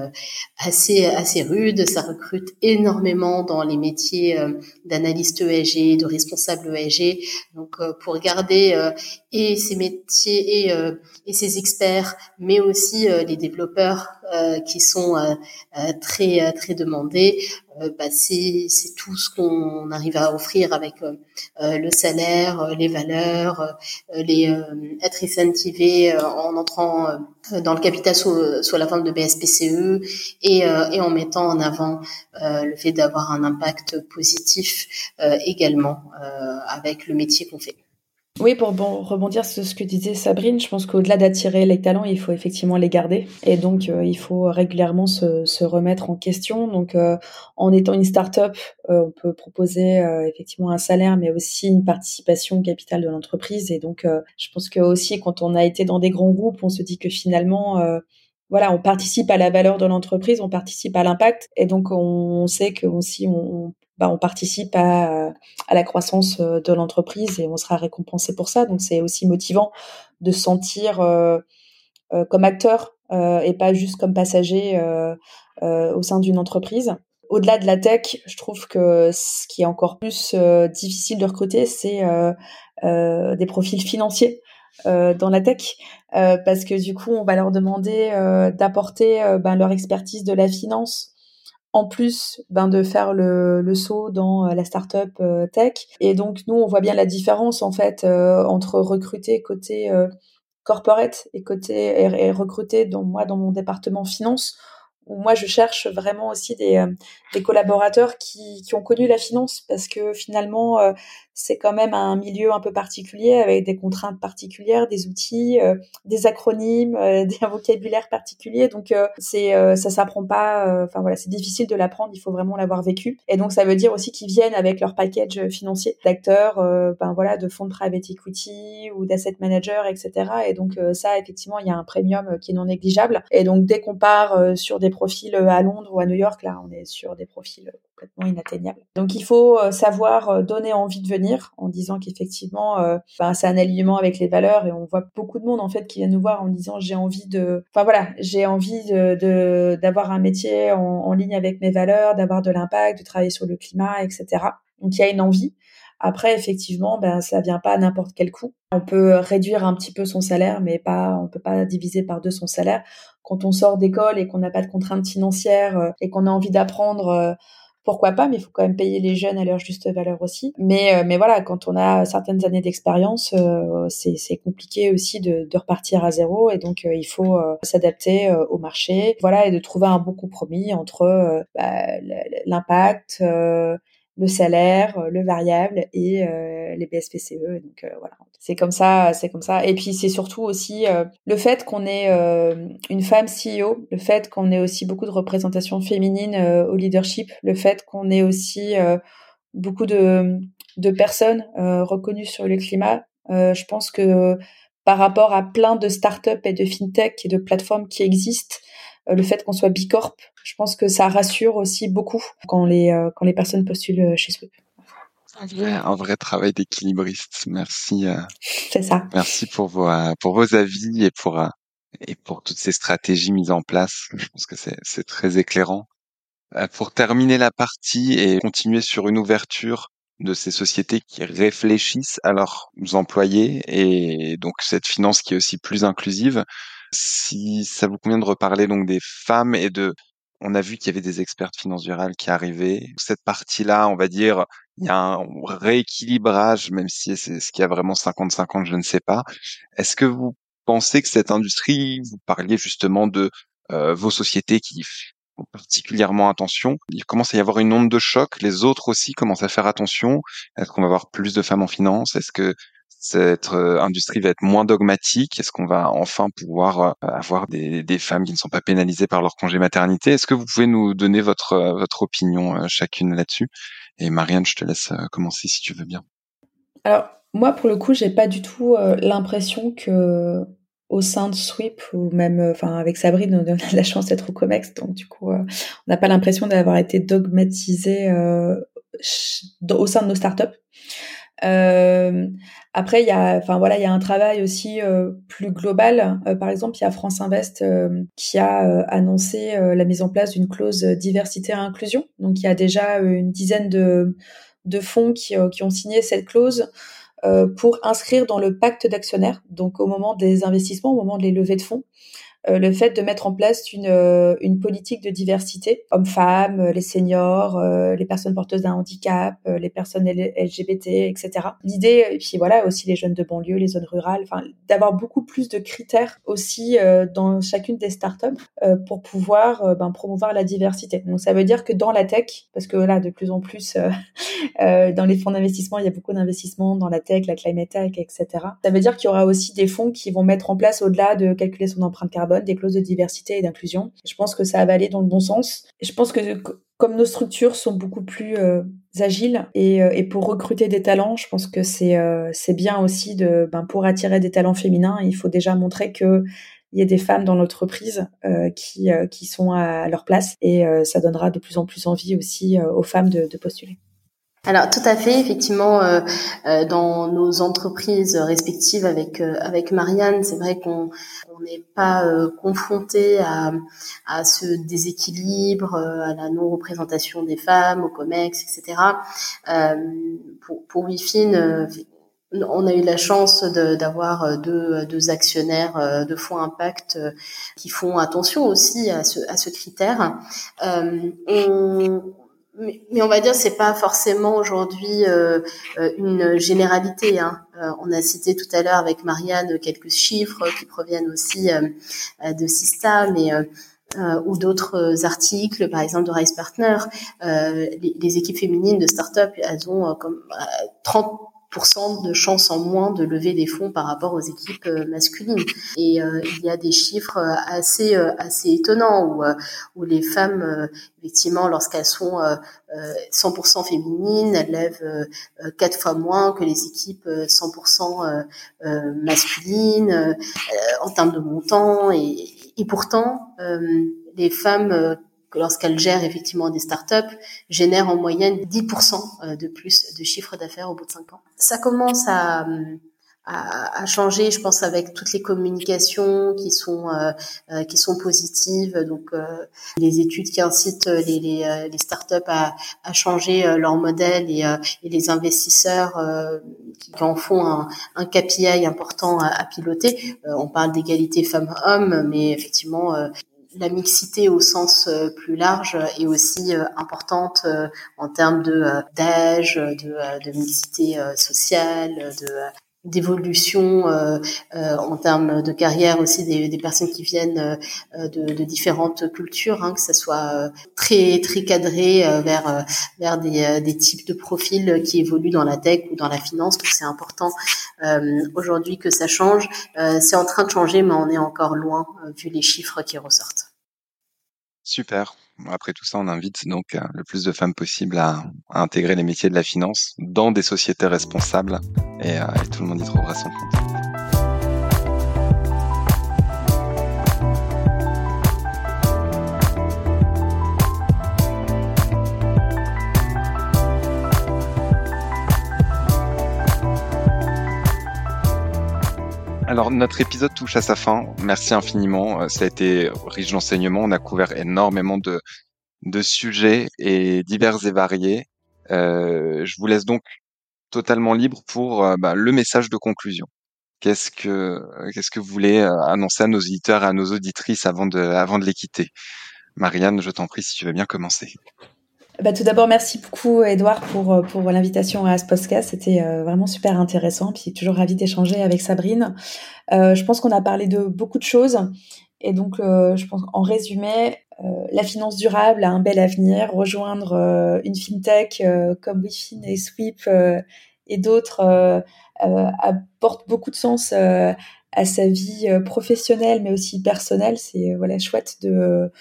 assez assez rude. Ça recrute énormément dans les métiers d'analyste ESG, de responsable ESG. Donc, pour garder et ces métiers et, euh, et ces experts, mais aussi euh, les développeurs euh, qui sont très très demandés. Bah, c'est tout ce qu'on arrive à offrir avec le salaire, les valeurs, les être incentivé en entrant dans le capital sous, sous la forme de BSPCE et en mettant en avant le fait d'avoir un impact positif également avec le métier qu'on fait. Oui, pour rebondir sur ce que disait Sabrine, je pense qu'au-delà d'attirer les talents, il faut effectivement les garder. Et donc, euh, il faut régulièrement se, se, remettre en question. Donc, euh, en étant une start-up, euh, on peut proposer effectivement un salaire, mais aussi une participation au capital de l'entreprise. Et donc, je pense que aussi, quand on a été dans des grands groupes, on se dit que finalement, voilà, on participe à la valeur de l'entreprise, on participe à l'impact. Et donc, on sait que aussi, on bah, on participe à, la croissance euh, de l'entreprise et on sera récompensé pour ça. Donc c'est aussi motivant de se sentir euh, euh, comme acteur et pas juste comme passager au sein d'une entreprise. Au-delà de la tech, je trouve que ce qui est encore plus difficile de recruter, c'est des profils financiers. dans la tech parce que du coup on va leur demander d'apporter ben, leur expertise de la finance en plus ben, de faire le, le saut dans euh, la startup euh, tech. Et donc nous, on voit bien la différence en fait euh, entre recruter côté corporate et côté et, recruter dans moi dans mon département finance où moi je cherche vraiment aussi des, des collaborateurs qui, qui ont connu la finance parce que finalement c'est quand même un milieu un peu particulier avec des contraintes particulières, des outils, euh, des acronymes, euh, des vocabulaires particuliers. Donc euh, c'est ça s'apprend pas. Enfin voilà, c'est difficile de l'apprendre. Il faut vraiment l'avoir vécu. Et donc ça veut dire aussi qu'ils viennent avec leur package financier d'acteurs, ben voilà, de fonds de private equity ou d'asset manager, etc. Et donc ça effectivement il y a un premium qui est non négligeable. Et donc dès qu'on part sur des profils à Londres ou à New York, là on est sur des profils complètement inatteignables. Donc il faut savoir donner envie de venir en disant qu'effectivement, euh, c'est un alignement avec les valeurs et on voit beaucoup de monde en fait qui vient nous voir en disant j'ai envie de, enfin voilà, j'ai envie d'avoir un métier en, ligne avec mes valeurs, d'avoir de l'impact, de travailler sur le climat, etc. Donc il y a une envie. Après, effectivement, ben ça vient pas à n'importe quel coût. On peut réduire un petit peu son salaire, mais pas, on peut pas diviser par deux son salaire. Quand on sort d'école et qu'on n'a pas de contraintes financières euh, et qu'on a envie d'apprendre euh, pourquoi pas, mais il faut quand même payer les jeunes à leur juste valeur aussi. Mais, euh, mais voilà, quand on a certaines années d'expérience, euh, c'est compliqué aussi de, de, repartir à zéro et donc euh, il faut s'adapter au marché, voilà, et de trouver un bon compromis entre bah, l'impact, le salaire, euh, le variable et euh, les BSPCE. Donc euh, voilà, c'est comme ça, c'est comme ça. Et puis c'est surtout aussi le fait qu'on ait une femme CEO, le fait qu'on ait aussi beaucoup de représentation féminine au leadership, le fait qu'on ait aussi beaucoup de, de personnes reconnues sur le climat. je pense que par rapport à plein de startups et de fintech et de plateformes qui existent, le fait qu'on soit bicorp, je pense que ça rassure aussi beaucoup quand les, euh, quand les personnes postulent euh, chez Swoop. Un vrai, un vrai travail d'équilibriste. Merci. C'est ça. Merci pour vos, pour vos avis et pour, et pour toutes ces stratégies mises en place. Je pense que c'est très éclairant. Euh, pour terminer la partie et continuer sur une ouverture de ces sociétés qui réfléchissent à leurs employés et donc cette finance qui est aussi plus inclusive. Si ça vous convient de reparler donc des femmes et de on a vu qu'il y avait des experts de finance virale qui arrivaient. Cette partie-là, on va dire, il y a un rééquilibrage, même si c'est ce qu'il y a vraiment 50-50, je ne sais pas. Est-ce que vous pensez que cette industrie, vous parliez justement de euh, vos sociétés qui font particulièrement attention, il commence à y avoir une onde de choc, les autres aussi commencent à faire attention? Est-ce qu'on va avoir plus de femmes en finance? Est-ce que cette euh, industrie va être moins dogmatique. Est-ce qu'on va enfin pouvoir euh, avoir des, femmes qui ne sont pas pénalisées par leur congé maternité? Est-ce que vous pouvez nous donner votre, euh, votre opinion chacune là-dessus? Et Marianne, je te laisse commencer si tu veux bien. Alors, moi, pour le coup, j'ai pas du tout l'impression que au sein de Sweep ou même enfin avec Sabrine on a la chance d'être au Comex. Donc du coup on n'a pas l'impression d'avoir été dogmatisé au sein de nos startups euh, après, il y a, enfin voilà, il y a un travail aussi euh, plus global. Euh, par exemple, il y a France Invest qui a annoncé la mise en place d'une clause diversité et inclusion. Donc, il y a déjà une dizaine de, fonds qui, ont signé cette clause pour inscrire dans le pacte d'actionnaires. Donc, au moment des investissements, au moment des levées de fonds, le fait de mettre en place une, euh, une politique de diversité, hommes-femmes, euh, les seniors, les personnes porteuses d'un handicap, les personnes LGBT, etc. L'idée, et puis voilà, aussi les jeunes de banlieue, les zones rurales, enfin, d'avoir beaucoup plus de critères aussi dans chacune des startups pour pouvoir ben, promouvoir la diversité. Donc ça veut dire que dans la tech, parce que là, de plus en plus, dans les fonds d'investissement, il y a beaucoup d'investissements dans la tech, la climate tech, etc. Ça veut dire qu'il y aura aussi des fonds qui vont mettre en place, au-delà de calculer son empreinte carbone, des clauses de diversité et d'inclusion. Je pense que ça va aller dans le bon sens. je pense que comme nos structures sont beaucoup plus euh, agiles et, euh, et, pour recruter des talents, je pense que c'est euh, bien aussi de ben, pour attirer des talents féminins, il faut déjà montrer que il y a des femmes dans l'entreprise qui, qui sont à leur place et ça donnera de plus en plus envie aussi aux femmes de postuler. Alors tout à fait, effectivement, euh, euh, dans nos entreprises respectives avec euh, avec Marianne, c'est vrai qu'on n'est pas confronté à, à ce déséquilibre, à la non représentation des femmes, au Comex, etc. pour pour Wifin, on a eu la chance d'avoir deux, deux actionnaires de fonds impact qui font attention aussi à ce, à ce critère. on, mais, on va dire c'est pas forcément aujourd'hui euh, euh, une généralité. Hein. Euh, on a cité tout à l'heure avec Marianne quelques chiffres qui proviennent aussi de Sista, mais ou d'autres articles, par exemple de Rise Partner. Les, les, équipes féminines de start-up, elles ont comme 30 de chances en moins de lever des fonds par rapport aux équipes euh, masculines. Et euh, il y a des chiffres euh, assez assez étonnants où où les femmes effectivement lorsqu'elles sont 100% féminines, elles lèvent quatre fois moins que les équipes 100% masculines en termes de montant et, et pourtant les femmes lorsqu'elles gèrent effectivement des startups, génèrent en moyenne 10% euh, de plus de chiffre d'affaires au bout de 5 ans. Ça commence à, à, changer, je pense, avec toutes les communications qui sont euh, euh, qui sont positives. Donc, les études qui incitent les, les, les startups à, à changer leur modèle et, et les investisseurs qui en font un, un KPI important à, à piloter. on parle d'égalité femmes-hommes, mais effectivement, la mixité au sens euh, plus large est aussi euh, importante euh, en termes de d'âge, de, de, mixité sociale, de d'évolution en termes de carrière aussi des, des personnes qui viennent de, de, différentes cultures, hein, que ça soit très très cadré vers vers des, des types de profils qui évoluent dans la tech ou dans la finance. Donc c'est important aujourd'hui que ça change. c'est en train de changer, mais on est encore loin vu les chiffres qui ressortent. Super. Après tout ça, on invite donc euh, le plus de femmes possible à, intégrer les métiers de la finance dans des sociétés responsables et, euh, et tout le monde y trouvera son compte. Alors notre épisode touche à sa fin. Merci infiniment. Ça a été riche d'enseignements. On a couvert énormément de, de sujets et divers et variés. Euh, je vous laisse donc totalement libre pour euh, bah, le message de conclusion. Qu'est-ce que qu'est-ce que vous voulez euh, annoncer à nos auditeurs et à nos auditrices avant de avant de les quitter? Marianne, je t'en prie si tu veux bien commencer. Bah, tout d'abord, merci beaucoup, Edouard, pour, pour l'invitation à ce podcast. C'était vraiment super intéressant. Puis toujours ravi d'échanger avec Sabrine. Euh, je pense qu'on a parlé de beaucoup de choses. Et donc, je pense en résumé, euh, la finance durable a un bel avenir. Rejoindre euh, une fintech euh, comme WeFin et Sweep et d'autres apporte beaucoup de sens sa vie professionnelle mais aussi personnelle. C'est voilà chouette de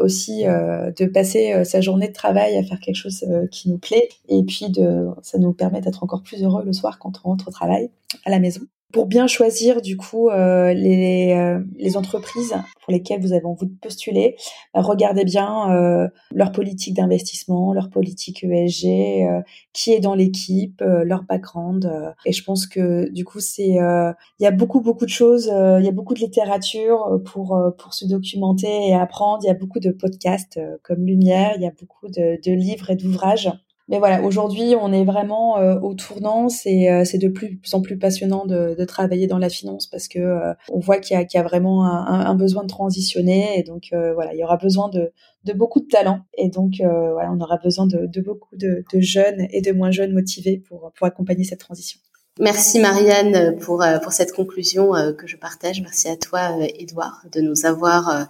aussi de passer sa journée de travail à faire quelque chose qui nous plaît. Et puis de ça nous permet d'être encore plus heureux le soir quand on rentre au travail à la maison pour bien choisir du coup euh, les, euh, les, entreprises pour lesquelles vous avez envie de postuler, bah, regardez bien euh, leur politique d'investissement, leur politique ESG, qui est dans l'équipe, leur background. et je pense que du coup c'est il y a beaucoup beaucoup de choses, il y a beaucoup de littérature pour pour se documenter et apprendre. Il y a beaucoup de podcasts comme Lumière, il y a beaucoup de, de livres et d'ouvrages mais voilà, aujourd'hui, on est vraiment euh, au tournant. C'est euh, de plus en plus passionnant de, travailler dans la finance parce que euh, on voit qu'il y, y a vraiment un, besoin de transitionner. Et donc voilà, il y aura besoin de, de beaucoup de talents. Et donc voilà, on aura besoin de, de beaucoup de, de, jeunes et de moins jeunes motivés pour pour accompagner cette transition. Merci Marianne pour euh, pour cette conclusion euh, que je partage. Merci à toi Edouard de nous avoir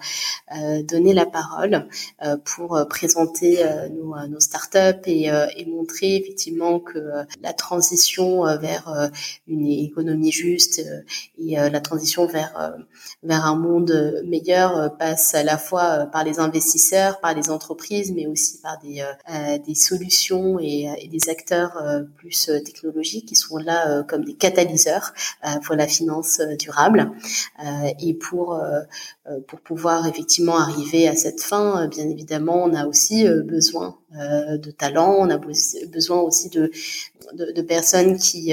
euh, donné la parole pour présenter nos, nos startups et, et montrer effectivement que la transition vers une économie juste et la transition vers vers un monde meilleur passe à la fois par les investisseurs, par les entreprises, mais aussi par des des solutions et, et des acteurs plus technologiques qui sont là euh, comme des catalyseurs euh, pour la finance euh, durable et pour pour pouvoir effectivement arriver à cette fin, bien évidemment, on a aussi besoin de talent, on a besoin aussi de, de, de personnes qui,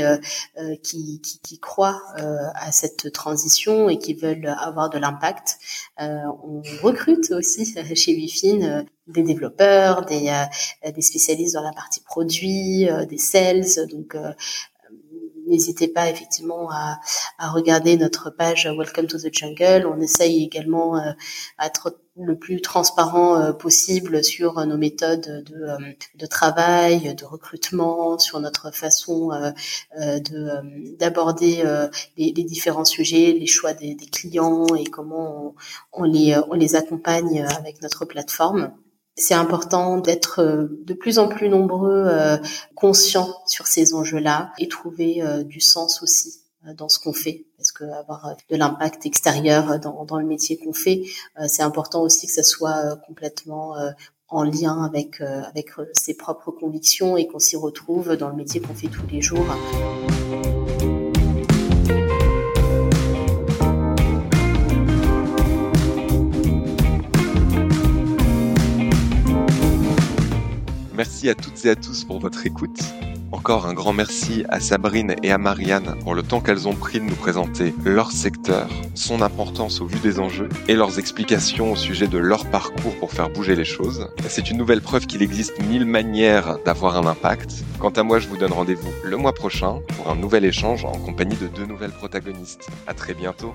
qui, qui, qui, croient à cette transition et qui veulent avoir de l'impact. on recrute aussi chez Wifin des développeurs, des, des spécialistes dans la partie produit, des sales. Donc, n'hésitez pas effectivement à, regarder notre page Welcome to the Jungle. On essaye également euh, à être le plus transparent euh, possible sur nos méthodes de, euh, de, travail, de recrutement, sur notre façon de d'aborder les, différents sujets, les choix des, clients et comment on les accompagne avec notre plateforme c'est important d'être euh, de plus en plus nombreux euh, conscients sur ces enjeux-là et trouver euh, du sens aussi dans ce qu'on fait parce que avoir de l'impact extérieur dans, dans, le métier qu'on fait c'est important aussi que ça soit complètement en lien avec avec ses propres convictions et qu'on s'y retrouve dans le métier qu'on fait tous les jours. Merci à toutes et à tous pour votre écoute. Encore un grand merci à Sabrine et à Marianne pour le temps qu'elles ont pris de nous présenter leur secteur, son importance au vu des enjeux et leurs explications au sujet de leur parcours pour faire bouger les choses. C'est une nouvelle preuve qu'il existe mille manières d'avoir un impact. Quant à moi, je vous donne rendez-vous le mois prochain pour un nouvel échange en compagnie de deux nouvelles protagonistes. À très bientôt.